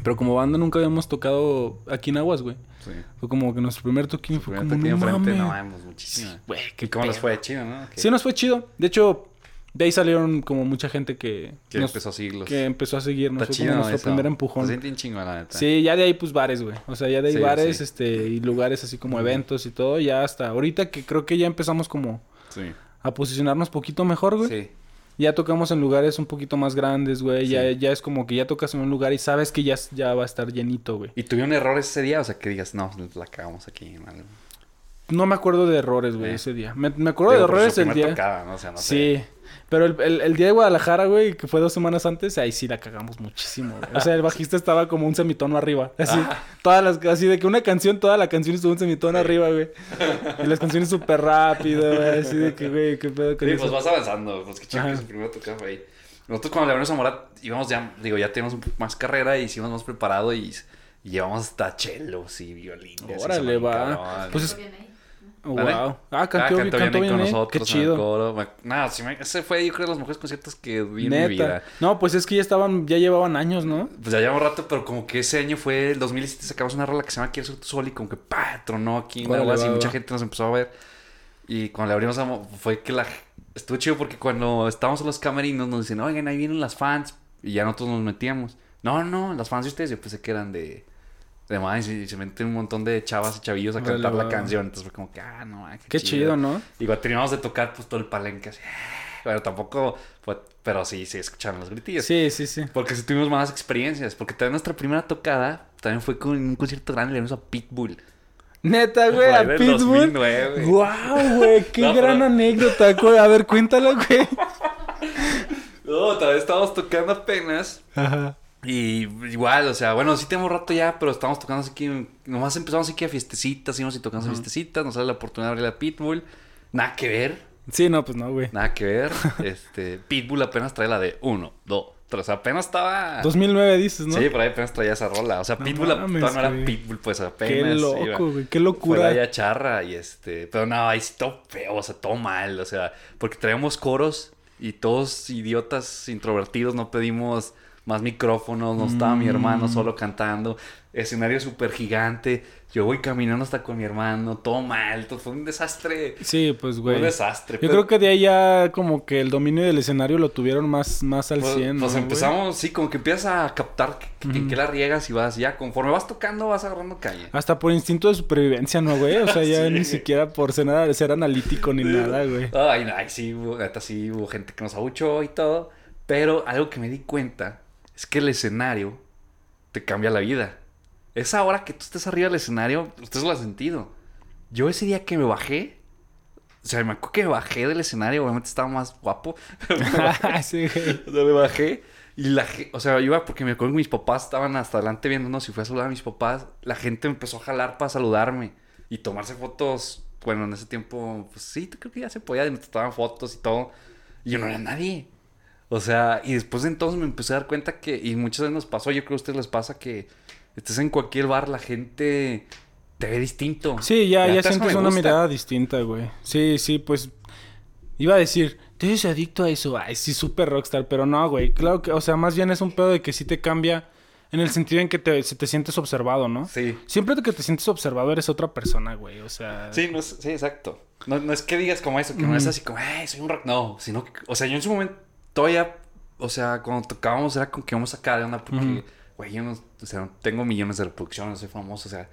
Pero como banda nunca habíamos tocado aquí en Aguas, güey. Sí. Fue como que nuestro primer toquín fue como, no mames. no mames, muchísimo. Güey, ¿Y qué cómo pedo. fue? Chido, ¿no? Sí, nos fue chido. De hecho, de ahí salieron como mucha gente que... Que nos- empezó a seguirlos. que empezó a seguirnos. Fue como nuestro eso. primer empujón. Se siente bien chingón, la neta. Sí, ya de ahí pues bares, güey. O sea, ya de ahí Sí, bares, sí. este, y lugares así como eventos y todo. Ya hasta ahorita que creo que ya empezamos como Sí. A posicionarnos poquito mejor, güey. Sí. Ya tocamos en lugares un poquito más grandes, güey. Ya, Sí. ya es como que ya tocas en un lugar y sabes que ya, ya va a estar llenito, güey. ¿Y tuvieron errores ese día? O sea, que digas, no, la cagamos aquí. mal. No me acuerdo de errores, güey, Eh. ese día. Me, me acuerdo Digo, de pues, errores el día. tocada, ¿no? O sea, no sí. sé. Pero el, el- el día de Guadalajara, güey, que fue dos semanas antes, ahí sí la cagamos muchísimo, güey. O sea, el bajista estaba como un semitono arriba. Así, Ah. todas las, así de que una canción, toda la canción estuvo un semitono arriba, güey. Y las canciones súper rápido, güey. Así de que, güey, qué pedo con Sí, eso. pues vas avanzando. Pues que chido que su fue ahí. Nosotros cuando le abrimos a Morat íbamos ya, digo, ya teníamos un poco más carrera y hicimos más preparado y, y llevamos hasta chelos y violines. Órale, va. Pues es- Bien ahí. ¿Vale? wow. Ah, cantó, Ah, cantó bien bien, con ¿eh? nosotros Qué en el chido. coro. Me- Nada, sí me- ese fue yo creo de los mejores conciertos que vi en mi Neta. vida. No, pues es que ya estaban, ya llevaban años, ¿no? Pues ya llevamos rato, pero como que ese año fue el 2017 sacamos una rola que se llama Quiero ser tu sol y como que pa, tronó aquí en Aguas y mucha gente nos empezó a ver. Y cuando le abrimos a fue que la estuvo chido porque cuando estábamos en los camerinos nos dicen, "Oigan, ahí vienen las fans." Y ya nosotros nos metíamos. No, no, las fans de ustedes yo pensé que eran de de más y se meten un montón de chavas y chavillos a cantar la canción. Entonces fue como que, ah, no, ah, Qué chido, ¿no? y cuando terminamos de tocar, pues todo el palenque así. Bueno, tampoco fue, pero sí, sí, escucharon los gritillos. Sí, sí, sí. Porque sí tuvimos más experiencias. Porque también nuestra primera tocada también fue con un concierto grande, le dimos a Pitbull. Neta, güey, a Pitbull. 2009. Guau, güey, qué No, gran pero- anécdota, güey. A ver, cuéntalo, güey. No, otra vez estábamos tocando apenas. Ajá. Y igual, o sea, bueno, sí tenemos rato ya, pero estamos tocando así que. Nomás empezamos así que a fiestecitas, íbamos y tocamos a fiestecitas, nos sale la oportunidad de abrir a Pitbull. Nada que ver, Sí, no, pues no, güey. nada que ver. este, Pitbull apenas trae la de uno, dos, tres. Apenas estaba. 2009 dices, ¿no? Sí, por ahí apenas traía esa rola. O sea, No Pitbull mames, todavía no era. Pitbull, pues apenas. Qué iba. loco, güey. Qué Fue locura. la ya charra y este. Pero no, ahí sí todo feo, o sea, todo mal. O sea, porque traíamos coros y todos idiotas introvertidos, no pedimos más micrófonos, no estaba mi hermano Mm. solo cantando. Escenario súper gigante. Yo voy caminando hasta con mi hermano, todo mal. Todo fue un desastre. Sí, pues, Un güey. desastre. Yo pero- creo que de ahí ya como que el dominio del escenario lo tuvieron más, más al Pues, 100, pues ¿no, empezamos, sí, como que empiezas a captar que- en qué la riegas y vas ya, conforme vas tocando, vas agarrando calle. Hasta por instinto de supervivencia, ¿no, güey? O sea, ya Sí. ni siquiera por ser, ser analítico ni nada, güey. Ay, ay, sí, neta, sí, hubo gente que nos abuchó y todo. Pero algo que me di cuenta es que el escenario te cambia la vida. Esa hora que tú estés arriba del escenario, ustedes lo han sentido. Yo ese día que me bajé, o sea, me acuerdo que me bajé del escenario, obviamente estaba más guapo. sí, güey. O sea, me bajé y la o sea, iba porque me acuerdo que mis papás estaban hasta adelante viéndonos y fui a saludar a mis papás. La gente me empezó a jalar para saludarme y tomarse fotos. Bueno, en ese tiempo, pues sí, creo que ya se podía, me tomaban fotos y todo. Y yo no era nadie. O sea, y después de entonces me empecé a dar cuenta que, y muchas veces nos pasó, yo creo que a ustedes les pasa que estés en cualquier bar, la gente te ve distinto. Sí, ya, ya eso sientes una mirada distinta, güey. Sí, sí, pues... Iba a decir, tú eres adicto a eso. Ay, sí, súper rockstar. Pero no, güey. Claro que, o sea, más bien es un pedo de que sí te cambia en el sentido en que te, se te sientes observado, ¿no? Sí. Siempre que te sientes observado eres otra persona, güey. O sea... Sí, no es- sí, exacto. No, no es que digas como eso, que no es así como, ay, soy un rock. No, sino que, o sea, yo en su momento todavía, o sea, cuando tocábamos era como que vamos acá de onda porque, güey, yo no, o sea, tengo millones de reproducciones, soy famoso, o sea,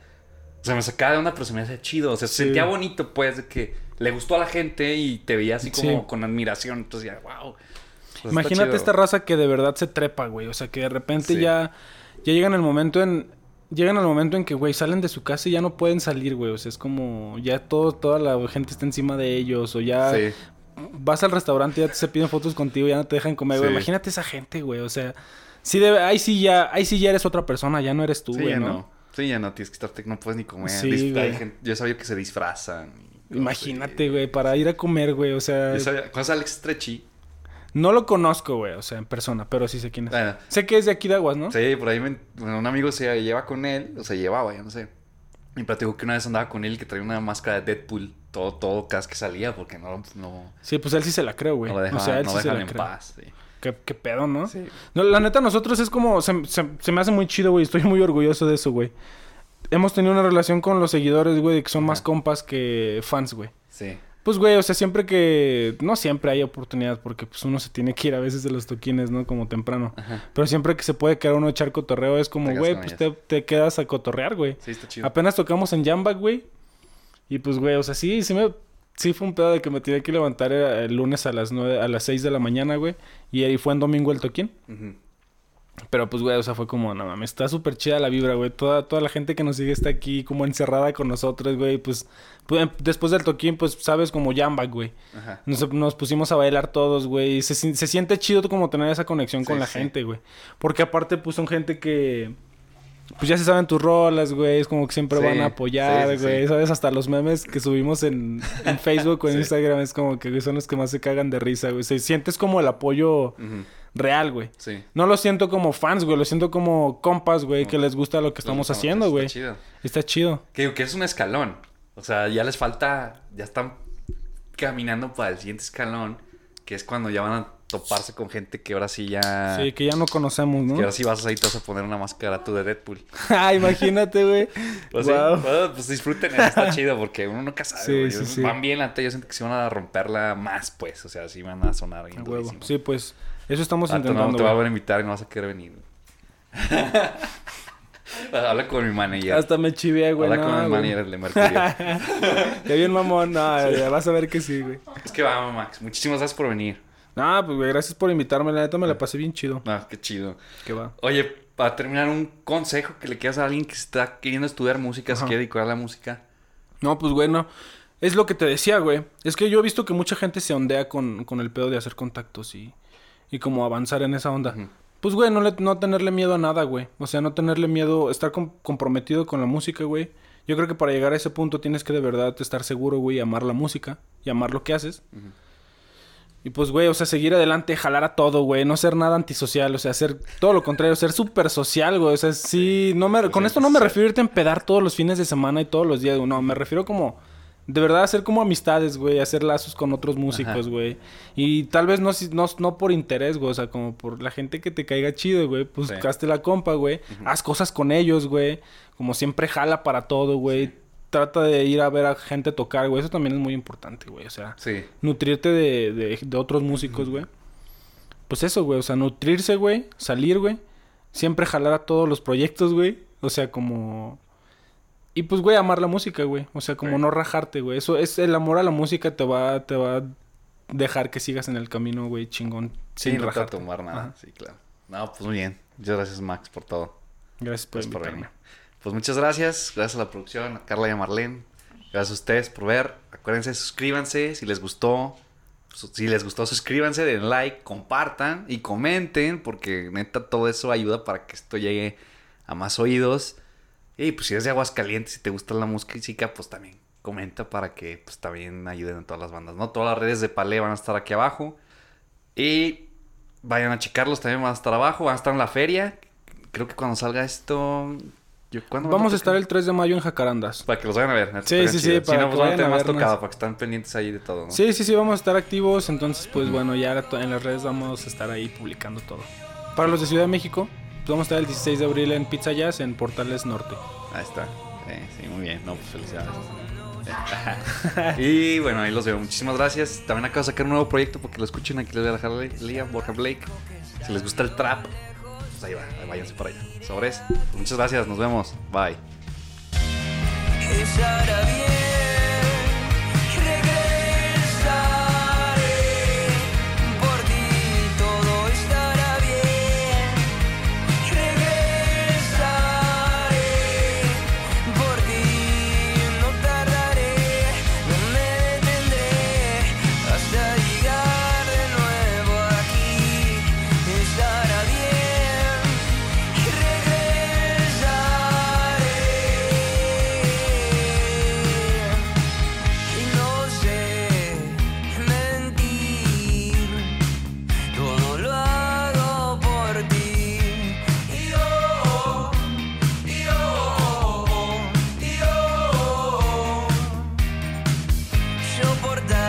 o sea, me sacaba de onda, pero se me hacía chido, o sea, se Sí. sentía bonito, pues, de que le gustó a la gente y te veía así como Sí. con admiración, entonces ya, wow. Pues, Imagínate esta raza que de verdad se trepa, güey. O sea, que de repente Sí. ya, ya llegan el momento en... Llegan al momento en que, güey, salen de su casa y ya no pueden salir, güey. O sea, es como... Ya todo, toda la gente está encima de ellos. O ya... Sí. Vas al restaurante y ya se piden fotos contigo y ya no te dejan comer, güey. Sí. Imagínate esa gente, güey. O sea... Sí debe... Ahí sí ya... Ahí sí ya eres otra persona. Ya no eres tú, Sí, güey, ya ¿no? no. Sí, ya no tienes que estar, no puedes ni comer. Sí, gente- yo sabía que se disfrazan. y Imagínate, güey, para ir a comer, güey, o sea... Yo sabía- ¿Conoces a Alex Stretchy? No lo conozco, güey, o sea, en persona, pero sí sé quién es. Bueno. Sé que es de aquí de Aguas, ¿no? Sí, por ahí me- bueno, un amigo se lleva con él, o se llevaba, ya no sé. Y platicó que una vez andaba con él que traía una máscara de Deadpool todo, todo vez que salía porque no, no, Sí, pues él sí se la creo, güey. no o sea, él no sí se la en creo. paz. sí. ¿Qué, qué pedo, ¿no? Sí. No, la neta, nosotros es como... Se, se- se me hace muy chido, güey. Estoy muy orgulloso de eso, güey. Hemos tenido una relación con los seguidores, güey, que son más compas que fans, güey. Sí. Pues, güey, o sea, siempre que... No siempre hay oportunidad porque, pues, uno se tiene que ir a veces de los toquines, ¿no? Como temprano. Ajá. Pero siempre que se puede quedar uno a echar cotorreo es como, güey, pues te, te quedas a cotorrear, güey. Sí, está chido. Apenas tocamos en Jamba, güey. Y pues, güey, o sea, sí, sí me... Sí fue un pedo de que me tenía que levantar eh, el lunes a las nueve, a las 6 de la mañana, güey. Y ahí fue en domingo el toquín. Pero pues, güey, o sea, fue como, no mames, está súper chida la vibra, güey. Toda, toda la gente que nos sigue está aquí como encerrada con nosotros, güey. Pues, pues, em- después del toquín, pues, sabes, como Jamba, güey. Ajá. Nos, nos pusimos a bailar todos, güey. y Se, se siente chido como tener esa conexión con la sí. gente, güey. Porque aparte, pues, son gente que... Pues ya se saben tus rolas, güey. Es como que siempre Sí, van a apoyar, sí, sí, güey. ¿Sabes? Hasta los memes que subimos en, en Facebook o en. Instagram es como que son los que más se cagan de risa, güey. Se sientes como el apoyo real, güey. Sí. No lo siento como fans, güey. Lo siento como compas, güey, que les gusta lo que estamos Está- haciendo, está güey. chido. Está chido. Que que es un escalón. O sea, ya les falta, ya están caminando para el siguiente escalón, que es cuando ya van a toparse con gente que ahora sí ya... Sí, que ya no conocemos, ¿no? Que ahora sí vas ahí te vas a poner una máscara tú de Deadpool. ah, imagínate, güey. Pues, sí, Guau. bueno, pues disfruten, está chido porque uno nunca sabe. Sí, güey. sí, sí. Van bien, la yo siento que sí van a romperla más, pues. O sea, sí van a sonar bien huevo. Sí, pues, eso estamos Ah, tú no intentando, te va a invitar y no vas a querer venir. Habla con mi manager. Hasta me chivé, güey. Habla no, con el güey. manager de Mercurio. Qué bien, mamón. No, ya vas a ver que sí, güey. es que vamos, Max. Muchísimas gracias por venir. No, pues, güey, gracias por invitarme. La neta me la pasé bien chido. Ah, qué chido. Que va. Oye, para terminar, un consejo que le quieras a alguien que está queriendo estudiar música, se Ajá. quiere dedicar a la música. No, pues bueno, es lo que te decía, güey. Es que yo he visto que mucha gente se ondea con, con el pedo de hacer contactos y, y como avanzar en esa onda. Pues, güey, no, le- no tenerle miedo a nada, güey. O sea, no tenerle miedo, estar com- comprometido con la música, güey. Yo creo que para llegar a ese punto tienes que de verdad estar seguro, güey, y amar la música y amar lo que haces. Ujú. Y pues, güey, o sea, seguir adelante, jalar a todo, güey. No ser nada antisocial, o sea, hacer todo lo contrario, ser súper social, güey. O sea, sí, no me, Pues con esto no me refiero a irte a empedar todos los fines de semana y todos los días, güey. No, me refiero como, de verdad, hacer como amistades, güey. Hacer lazos con otros músicos, Ajá. güey. Y tal vez no, si- no, no por interés, güey. O sea, como por la gente que te caiga chido, güey. Pues Sí. la compa, güey. Haz cosas con ellos, güey. Como siempre jala para todo, güey. Trata de ir a ver a gente tocar, güey. Eso también es muy importante, güey. O sea, Sí. nutrirte de, de, de otros músicos, güey. Pues eso, güey. O sea, nutrirse, güey. Salir, güey. Siempre jalar a todos los proyectos, güey. O sea, como... Y pues, güey, amar la música, güey. O sea, como Sí. no rajarte, güey. Eso es... El amor a la música te va... Te va a dejar que sigas en el camino, güey, chingón. Sí, sin no a rajarte. tomar nada. Ajá. Sí, claro. No, pues muy bien. Muchas gracias, Max, por todo. Gracias por Gracias invitarme. Pues muchas gracias. Gracias a la producción, a Carla y a Marlene. Gracias a ustedes por ver. Acuérdense, suscríbanse si les gustó. Si les gustó, suscríbanse, den like, compartan y comenten, porque neta todo eso ayuda para que esto llegue a más oídos. Y pues si eres de Aguascalientes y te gusta la música, pues también comenta para que pues también ayuden a todas las bandas, ¿no? Todas las redes de Palé van a estar aquí abajo. Y vayan a checarlos, también van a estar abajo, van a estar en la feria. Creo que cuando salga esto... Yo, ¿cuándo Vamos a estar el 3 de mayo en Jacarandas. Para que los vayan a ver. Sí, sí, sí, para si no, que pues van a tener más tocado, para que estén pendientes ahí de todo, ¿no? Sí, sí, sí, vamos a estar activos. Entonces, pues bueno, ya en las redes vamos a estar ahí publicando todo. Para los de Ciudad de México, pues vamos a estar el 16 de abril en Pizza Jazz en Portales Norte. Ahí está. Sí, sí, muy bien. No, pues felicidades. y bueno, ahí los veo. Muchísimas gracias. También acabo de sacar un nuevo proyecto porque lo escuchen. Aquí les voy a dejar liga, Borja Blake. Si les gusta el trap, pues ahí va. ahí váyanse para allá. Sobres. Muchas gracias. Nos vemos. Bye.